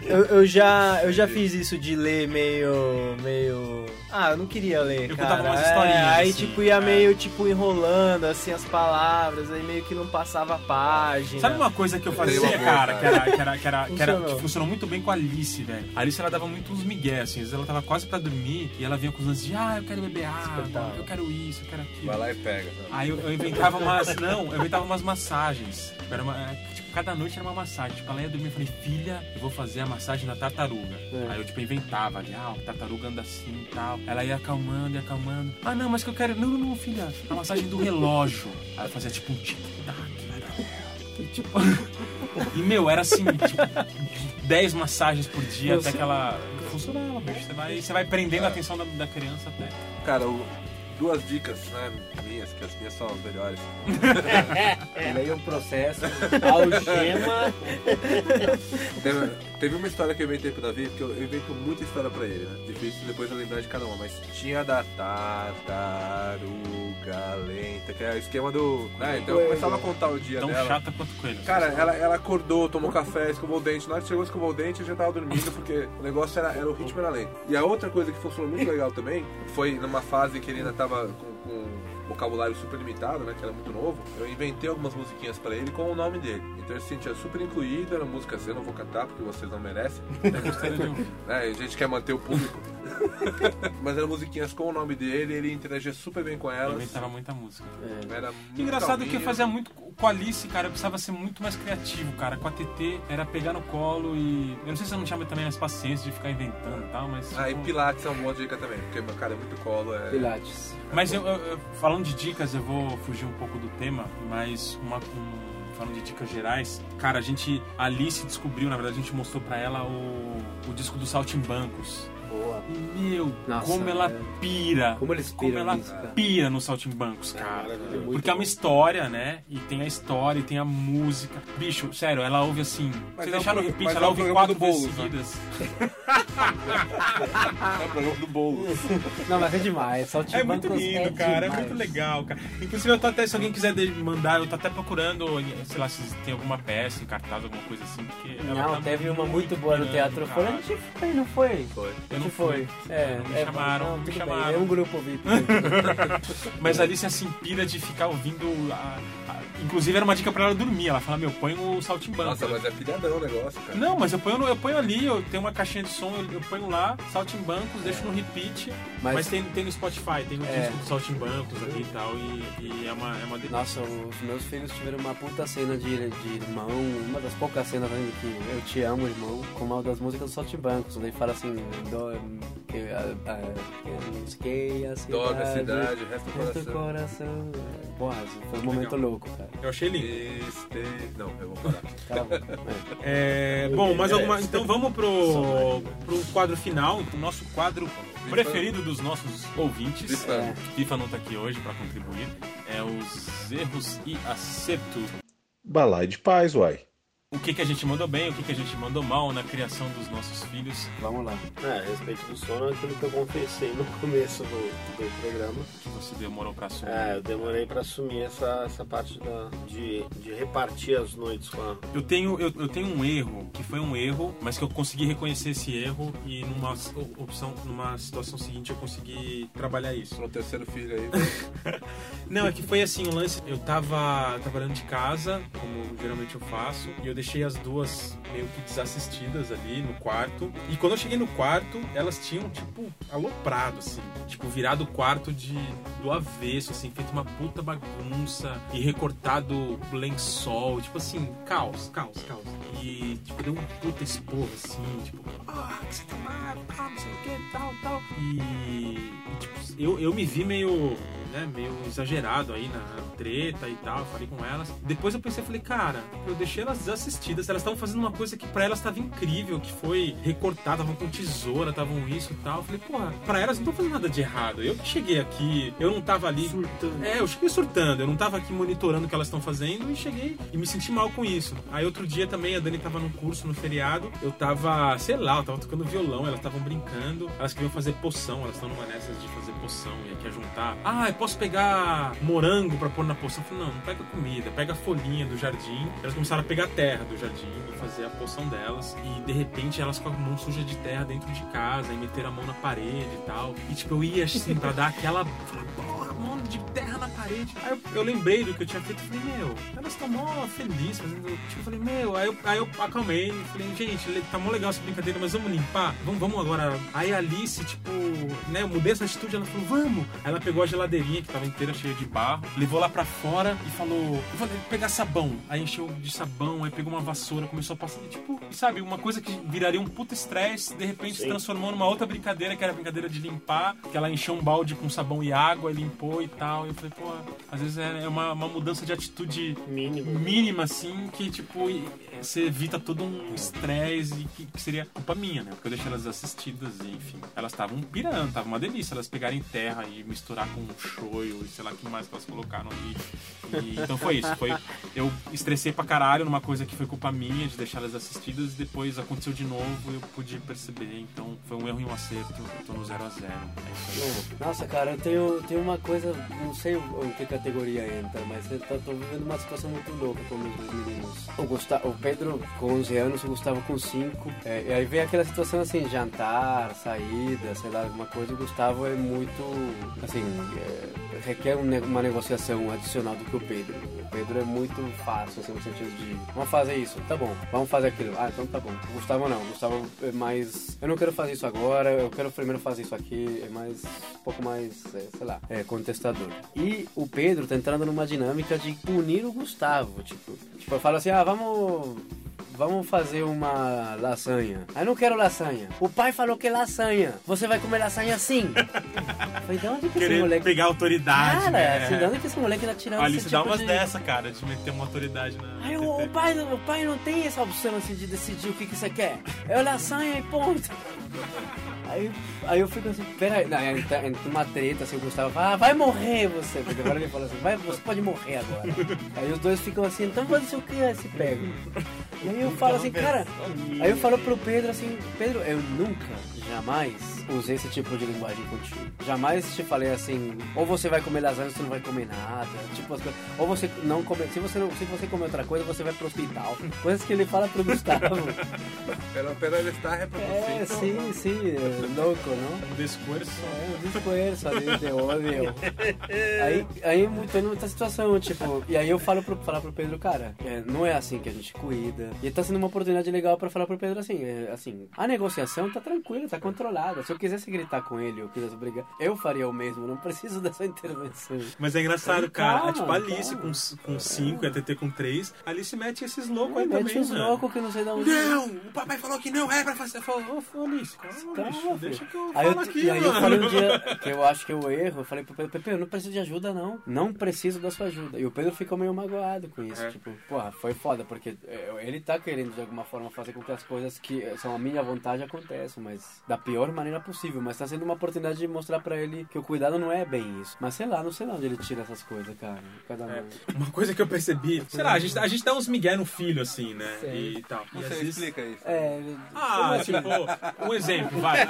Eu, eu já, eu já fiz isso de ler meio. meio. Ah, eu não queria ler, Eu cara. contava umas É, historinhas, aí, assim, tipo, ia é. meio, tipo, enrolando, assim, as palavras, aí meio que não passava a página. Sabe uma coisa que eu fazia, cara, cara. que, era, que, era, que, era, que, era- Funcionou. que funcionou muito bem com a Alice, velho. A Alice, ela dava muito uns migué, assim. Às vezes ela tava quase pra dormir e ela vinha com os lances de, ah, eu quero beber água, eu quero isso, eu quero aquilo. Vai lá e pega. Aí eu, eu inventava umas. Não, eu inventava umas massagens. Era uma, é, tipo, cada noite era uma massagem. Tipo, ela ia dormir e falei, filha, eu vou fazer a massagem da tartaruga. É. Aí eu, tipo, inventava ali, ah, a tartaruga anda assim e tal. Ela ia acalmando, ia acalmando. Ah, não, mas que eu quero. Não, não, não, filha, a massagem do relógio. Aí eu fazia tipo um tic-tac. E, Tipo. E meu, era assim, tipo, 10 massagens por dia até que ela. Funcionava, bicho. Você vai, você vai prendendo a atenção da, da criança até. Cara, o- duas dicas, né, minhas, que as minhas são as melhores. Ele aí é um processo. Algema. Teve, teve uma história que eu inventei pro Davi, porque eu, eu invento muita história pra ele, né? Difícil depois eu lembrar de cada uma, mas tinha da tartaruga lenta, que é o esquema do. Né? Então eu começava a contar o dia Tão dela. chata quanto coelho. Cara, ela, ela acordou, tomou café, escovou o dente. Na hora que chegou, escovou o dente, eu já tava dormindo, porque o negócio era, era o ritmo era lento. E a outra coisa que funcionou muito legal também, foi numa fase que ele ainda tava com, com vocabulário super limitado, né, que era muito novo, eu inventei algumas musiquinhas pra ele com o nome dele. Então ele se sentia super incluído, eram músicas eu não vou cantar porque vocês não merecem. De né, a gente quer manter o público. Mas eram musiquinhas com o nome dele, ele interagia super bem com Eu elas. inventava muita música. Era muito Que engraçado que eu calminho. fazia muito com a Alice, cara, eu precisava ser muito mais criativo, cara. Com a TT era pegar no colo e. Eu não sei se eu não tinha também as paciências de ficar inventando e tal, mas. Ah, e tipo, Pilates é uma boa dica também, porque, cara, é muito colo. É... Pilates. Mas eu, eu- eu- falando de dicas, eu vou fugir um pouco do tema, mas uma. um- Falando de dicas gerais, cara, a gente. A Alice descobriu, na verdade, a gente mostrou pra ela o, o disco do Saltimbancos. Meu, Nossa, como ela é. pira. Como eles Como ela nisso, cara. pira nos Saltimbancos, cara. maravilhoso. Porque é uma história, né? E tem a história, e tem a música. Bicho, sério, ela ouve assim. Mas Se é um deixar no pro- repeat, ela é ouve quatro vezes né? seguidas. É o programa do bolo. Não, mas é demais. Saltimbancos É muito lindo, é cara. É demais. muito legal, cara. Inclusive, eu tô até, se alguém quiser mandar, eu tô até procurando, sei lá, se tem alguma peça em cartaz, alguma coisa assim. Porque ela Não, tá teve uma muito boa no Teatro cara. Folha. A gente foi, não foi? Foi. A Eu não foi. É, Me é, chamaram, não, me tudo bem, chamaram. É um grupo VIP. Mas a Alice assim pira de ficar ouvindo. a- Inclusive era uma dica pra ela dormir. Ela fala, meu, põe o saltimbanco. Nossa, mas é pilhadão o negócio, cara. Não, mas eu ponho, no- eu ponho ali, eu tenho uma caixinha de som, eu, eu ponho lá, Saltimbancos, deixo no repeat, mas, Mas- tem, tem no Spotify, tem o É. disco do Saltimbancos ali e tal, e, e é uma, é uma delícia. Nossa, os meus filhos tiveram uma puta cena de, de irmão, uma das poucas cenas né, que eu te amo, irmão, com uma das músicas do Saltimbancos, onde ele fala assim, do, que, a, a, eu não sei, a cidade, Dorme a cidade, o resto do coração. coração. Porra, foi um momento Legal. louco, cara. Eu achei lindo. Este... Não, eu vou parar. Boca. É. É, bom, mais alguma. Então vamos pro, pro quadro final, o nosso quadro preferido dos nossos ouvintes. FIFA. É. FIFA não tá aqui hoje pra contribuir. É os erros e acertos. Balai de paz, uai. O que, que a gente mandou bem, o que, que a gente mandou mal na criação dos nossos filhos. Vamos lá. É, a respeito do sono, é aquilo que eu confessei no começo do, do programa. Que você demorou pra assumir. É, eu demorei pra assumir essa, essa parte da, de, de repartir as noites com a. Eu tenho, eu, eu tenho um erro, que foi um erro, mas que eu consegui reconhecer esse erro e numa opção, numa situação seguinte eu consegui trabalhar isso. No terceiro filho aí. Não, é que foi assim, o lance, eu tava trabalhando de casa, como geralmente eu faço, e eu deixei as duas meio que desassistidas ali no quarto. E quando eu cheguei no quarto, elas tinham, tipo, aloprado, assim. Tipo, virado o quarto de, do avesso, assim, feito uma puta bagunça e recortado lençol, tipo assim, caos, caos, caos. E, tipo, deu um puta esporro, assim, tipo, ah, que você tá mal, não sei o que, tal, tal. E, e, tipo, eu, eu me vi meio, né, meio exagerado aí na treta e tal, falei com elas. Depois eu pensei, falei, cara, eu deixei elas desassistidas, elas estavam fazendo uma coisa que pra elas tava incrível, que foi recortar, estavam com tesoura, estavam isso e tal. Eu falei, porra, pra elas não tô fazendo nada de errado. Eu que cheguei aqui, eu não tava ali Surtando. é, eu cheguei surtando, eu não tava aqui monitorando o que elas estão fazendo e cheguei e me senti mal com isso. Aí outro dia também a Dani tava num curso no feriado, eu tava, sei lá, eu tava tocando violão, elas estavam brincando, elas queriam fazer poção, elas estão numa dessas de fazer poção e quer juntar. Ah, eu posso pegar morango pra pôr na poção? Eu falei, não, não pega comida, pega a folhinha do jardim. Elas começaram a pegar terra do jardim e fazer a poção delas. E de repente elas com a mão suja de terra dentro de casa e meteram a mão na parede e tal. E tipo, eu ia assim pra dar aquela. Porra, mão de terra na parede. Aí eu, eu lembrei do que eu tinha feito e falei, meu, elas estão mó felizes fazendo. Tipo, eu falei, meu, aí eu, aí eu acalmei e falei, gente, tá mó legal essa brincadeira, mas vamos limpar? Vamos, vamos agora. Aí a Alice, tipo, né, eu mudei essa atitude, ela falou, vamos. Aí ela pegou a geladeirinha que tava inteira cheia de barro, levou lá pra fora e falou, falei, pegar sabão. Aí encheu de sabão, aí pegou uma vassoura, começou a passar, e, tipo, sabe, uma coisa que viraria um puta estresse, de repente se Sim. transformou numa outra brincadeira, que era a brincadeira de limpar, que ela encheu um balde com sabão e água, e limpou e tal. E eu falei, pô, às vezes é é uma, uma mudança de atitude Mínimo. mínima, assim, que, tipo, e- você evita todo um estresse e que, que seria culpa minha, né? Porque eu deixei elas assistidas e, enfim, elas estavam pirando, tava uma delícia elas pegarem terra e misturar com e sei lá o que mais que elas colocaram ali. E, então foi isso, foi... Eu estressei pra caralho numa coisa que foi culpa minha de deixar elas assistidas e depois aconteceu de novo e eu pude perceber, então foi um erro e um acerto, eu tô no 0 a 0 É. Nossa, cara, eu tenho, tenho uma coisa, não sei em que categoria entra, mas eu tô, vivendo uma situação muito louca com os dois meninos. O, Gustavo, o Pedro com 11 anos, o Gustavo com 5. É, e aí vem aquela situação assim, jantar, saída, sei lá, alguma coisa. O Gustavo é muito, assim, é, requer um uma negociação adicional do que o Pedro. O Pedro é muito fácil, assim, no sentido de, vamos fazer isso, tá bom, vamos fazer aquilo, ah, então tá bom. O Gustavo não, o Gustavo é mais, eu não quero fazer isso agora, eu quero primeiro fazer isso aqui, é mais, um pouco mais, é, sei lá, é, contestador. E o Pedro tá entrando numa dinâmica de punir o Gustavo, tipo, tipo, eu falo assim, ah, vamos Vamos fazer uma lasanha. Aí não quero lasanha. O pai falou que é lasanha. Você vai comer lasanha sim. Falei, de onde que esse moleque... pegar autoridade, Cara, né? assim, de onde que esse moleque tá tirando A Alice esse dá tipo umas de... dessa, cara, de meter uma autoridade na. Aí o, o pai, o pai não tem essa opção assim de decidir o que, que você quer. É lasanha e ponto. Aí, aí eu fico assim, peraí, não, entra, entra uma treta, assim, o Gustavo fala, ah, vai morrer você, porque agora ele fala assim, vai, você pode morrer agora. Aí os dois ficam assim, então vai ser o que se pegam. E aí eu falo assim, cara, aí eu falo pro Pedro assim, Pedro, eu nunca, jamais usei esse tipo de linguagem contigo. Jamais te falei assim, ou você vai comer lasanha ou você não vai comer nada. Tipo, as coisas- ou você não come, se você não, se você comer outra coisa, você vai pro hospital. Coisas que ele fala pro Gustavo. Pero, pero ele está reproduzindo. É, sim, sim, é louco, não? Um discurso. É um discurso ali de ódio. Aí, aí muito muita situação, tipo, e aí eu falo pro, falar pro Pedro, cara, é, não é assim que a gente cuida. E tá sendo uma oportunidade legal pra falar pro Pedro assim, é, assim, a negociação tá tranquila, tá controlada. Se eu quisesse gritar com ele, eu quisesse brigar, eu faria o mesmo, não preciso dessa intervenção. Mas é engraçado, cara. Calma, é tipo a Alice calma. com 5 e a TT com 3. A Alice mete esses loucos aí Mete também, mano. loucos que não sei de onde. Não, o papai falou que não é pra fazer. Eu falo, ô, Alice, calma, Calma, bicho, deixa que eu Aí eu, aqui, e aí eu falei um dia que eu acho que eu erro, eu falei pro Pedro, Pepe, eu não preciso de ajuda não. Não preciso da sua ajuda. E o Pedro ficou meio magoado com isso. É. Tipo, porra, foi foda, porque é, ele tá querendo de alguma forma fazer com que as coisas que são a minha vontade aconteçam, mas da pior maneira possível. Mas tá sendo uma oportunidade de mostrar pra ele que o cuidado não é bem isso. Mas sei lá, não sei lá onde ele tira essas coisas, cara. Cada É, um. uma coisa que eu percebi, sei lá, a gente, a gente dá uns migué no filho, assim, né? Sei. E tal. E sei, vezes- explica isso. É, Ah, tipo, um exemplo, vai.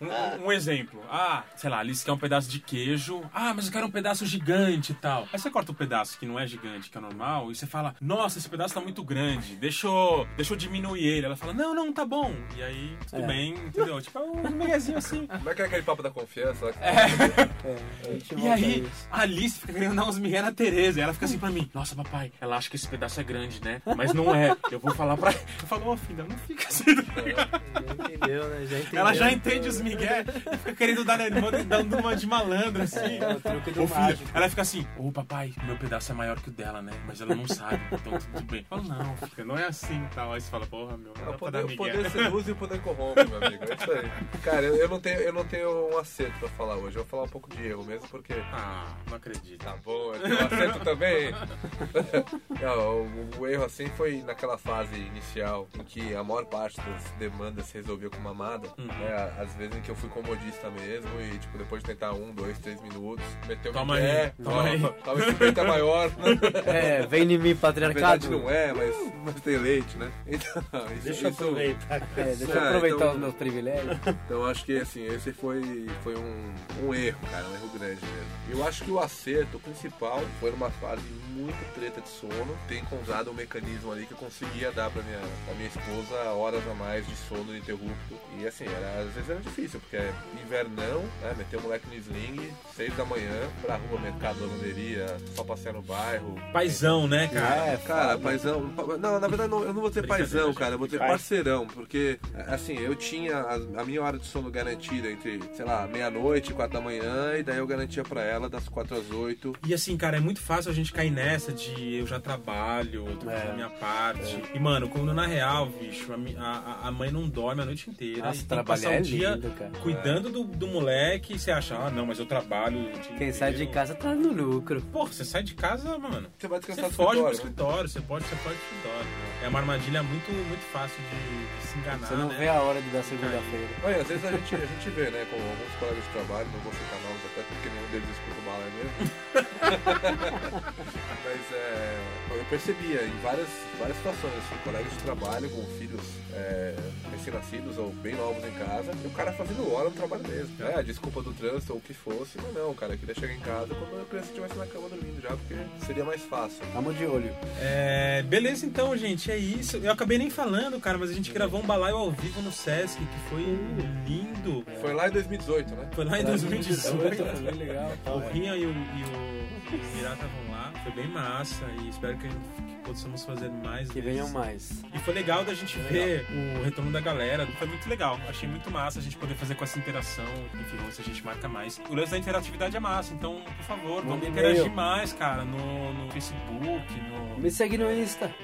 Um, um exemplo. Ah, sei lá, Alice quer um pedaço de queijo. Ah, mas eu quero um pedaço gigante e tal. Aí você corta um pedaço que não é gigante, que é normal, e você fala, nossa, esse pedaço tá muito grande, deixa eu, deixa eu diminuir ele. Ela fala, não, não, tá bom. E aí, tudo É. bem, entendeu? Tipo, é um miguezinho assim. Como é que é aquele papo da confiança? é, gente E aí, a Alice fica querendo dar uns migué na Tereza. E ela fica assim pra mim: Nossa, papai, ela acha que esse pedaço é grande, né? Mas não é. Eu vou falar pra. Eu falo, ô filha, não fica assim. Já entendeu, né? Já entendeu. Ela já entende os migué e fica querendo dar na irmã, dando uma de malandro, assim. É o truque do Ô filha, mágico. ela fica assim, ô papai, meu pedaço é maior que o dela, né? Mas ela não sabe, então tudo bem. Eu falo, não, filha, não é assim tal. Aí você fala, porra, meu, É não poder, o poder seduz e o poder corrompe, meu amigo. É isso aí. Cara, eu, eu não tenho, eu não tenho um acerto pra falar hoje. Eu vou falar um pouco de erro mesmo, porque. Ah, não acredito. Tá bom, eu tenho um acerto também. Não, o, o erro assim foi naquela fase inicial em que a maior parte das demandas se resolvia com mamada. Uhum. Né? Às vezes em que eu fui comodista mesmo e, tipo, depois de tentar um, dois, três minutos, meteu Toma aí, pé, toma aí. Tava 50 maior. É, vem em mim, Na patriarcado. verdade não é, mas, mas tem leite, né? Então, isso, Deixa eu isso- aproveitar. É, deixa eu Ah, aproveitar então- os meus privilégios. Então acho que assim, esse foi, foi um, um erro, cara, um erro grande mesmo. Eu acho que o acerto principal foi numa fase muito treta de sono, ter encontrado um mecanismo ali que eu conseguia dar pra minha, pra minha esposa horas a mais de sono ininterrupto. E assim, era, às vezes era difícil, porque é invernão, né? Meter o moleque no sling, seis da manhã, pra rua, mercado, lavanderia, só passear no bairro. Paizão, né, cara? É, Cara, paizão. pa- Não, na verdade não, eu não vou ter paizão, cara. Eu vou ter Pai. parceirão. Porque, assim, eu tinha a, a minha hora de sono garantida entre, sei lá, meia-noite e quatro da manhã. E daí eu garantia pra ela das quatro às oito. E assim, cara, é muito fácil a gente cair nessa de eu já trabalho, eu tô fazendo É. a minha parte. E, mano, quando na real, bicho, a, a, a mãe não dorme a noite inteira. Nossa, e tem que trabalhar passar é o dia lindo, cara. cuidando do, do moleque e você acha, ah, não, mas eu trabalho. o dia Quem sai de inteiro. casa tá no lucro. Porra, você sai de casa, mano. Você vai Você descansar do foge pro escritório, né? escritório, você pode, você pode pro escritório. É uma armadilha muito, muito fácil de, de se enganar. Você não né? vê a hora de dar segunda-feira. Olha, às vezes a gente, a gente vê, né, com alguns colegas de trabalho, não vou citar nomes até porque nenhum deles escuta o bala mesmo. Mas é, eu percebia em várias, várias situações, assim, colegas de trabalho com filhos é, recém-nascidos ou bem novos em casa, e o cara fazendo hora no trabalho mesmo. É, desculpa do trânsito ou o que fosse, mas não, cara, eu queria chegar em casa quando a criança estivesse na cama dormindo já, porque seria mais fácil. Tamo de olho. É, beleza, então, gente, é isso. Eu acabei nem falando, cara, mas a gente gravou um balaio ao vivo no Sesc, que foi lindo. Foi lá em 2018, né? Foi lá em 2018. Foi bem legal. O Rian e o, e o, e o Mirá estavam lá, foi bem massa e espero que, a gente, possamos fazer mais Que vezes. venham mais. E foi legal da gente ver o retorno da galera, foi muito legal. Achei muito massa a gente poder fazer com essa interação, enfim, vamos ver se a gente marca mais. O lance da interatividade é massa, então, por favor, vamos Manda interagir e-mail. mais, cara, no, no Facebook, no, Me segue no Insta.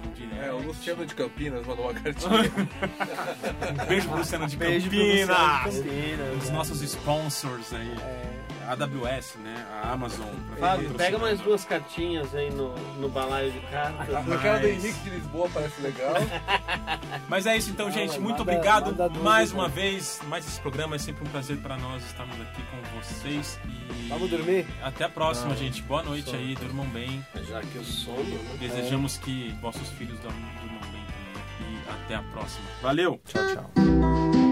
No direct. É, o Luciano de Campinas mandou uma cartinha. Um beijo pro Luciano de Beijo pro Campinas. Luciano de Campinas, Um né? nossos sponsors aí. A AWS, né? A Amazon. Fábio, pega mais duas cartinhas aí no, no balaio de cartas. Do Mas- Henrique de Lisboa parece legal. Mas é isso então, gente. Muito manda- obrigado manda dúvida, mais cara. uma vez. Mais esse programa é sempre um prazer para nós estarmos aqui com vocês. E Vamos dormir? até a próxima, gente. Boa noite aí. Durmam bem. Já que o sono, né? Desejamos que vossos filhos dormam, durmam bem também. E até a próxima. Valeu! Tchau, tchau.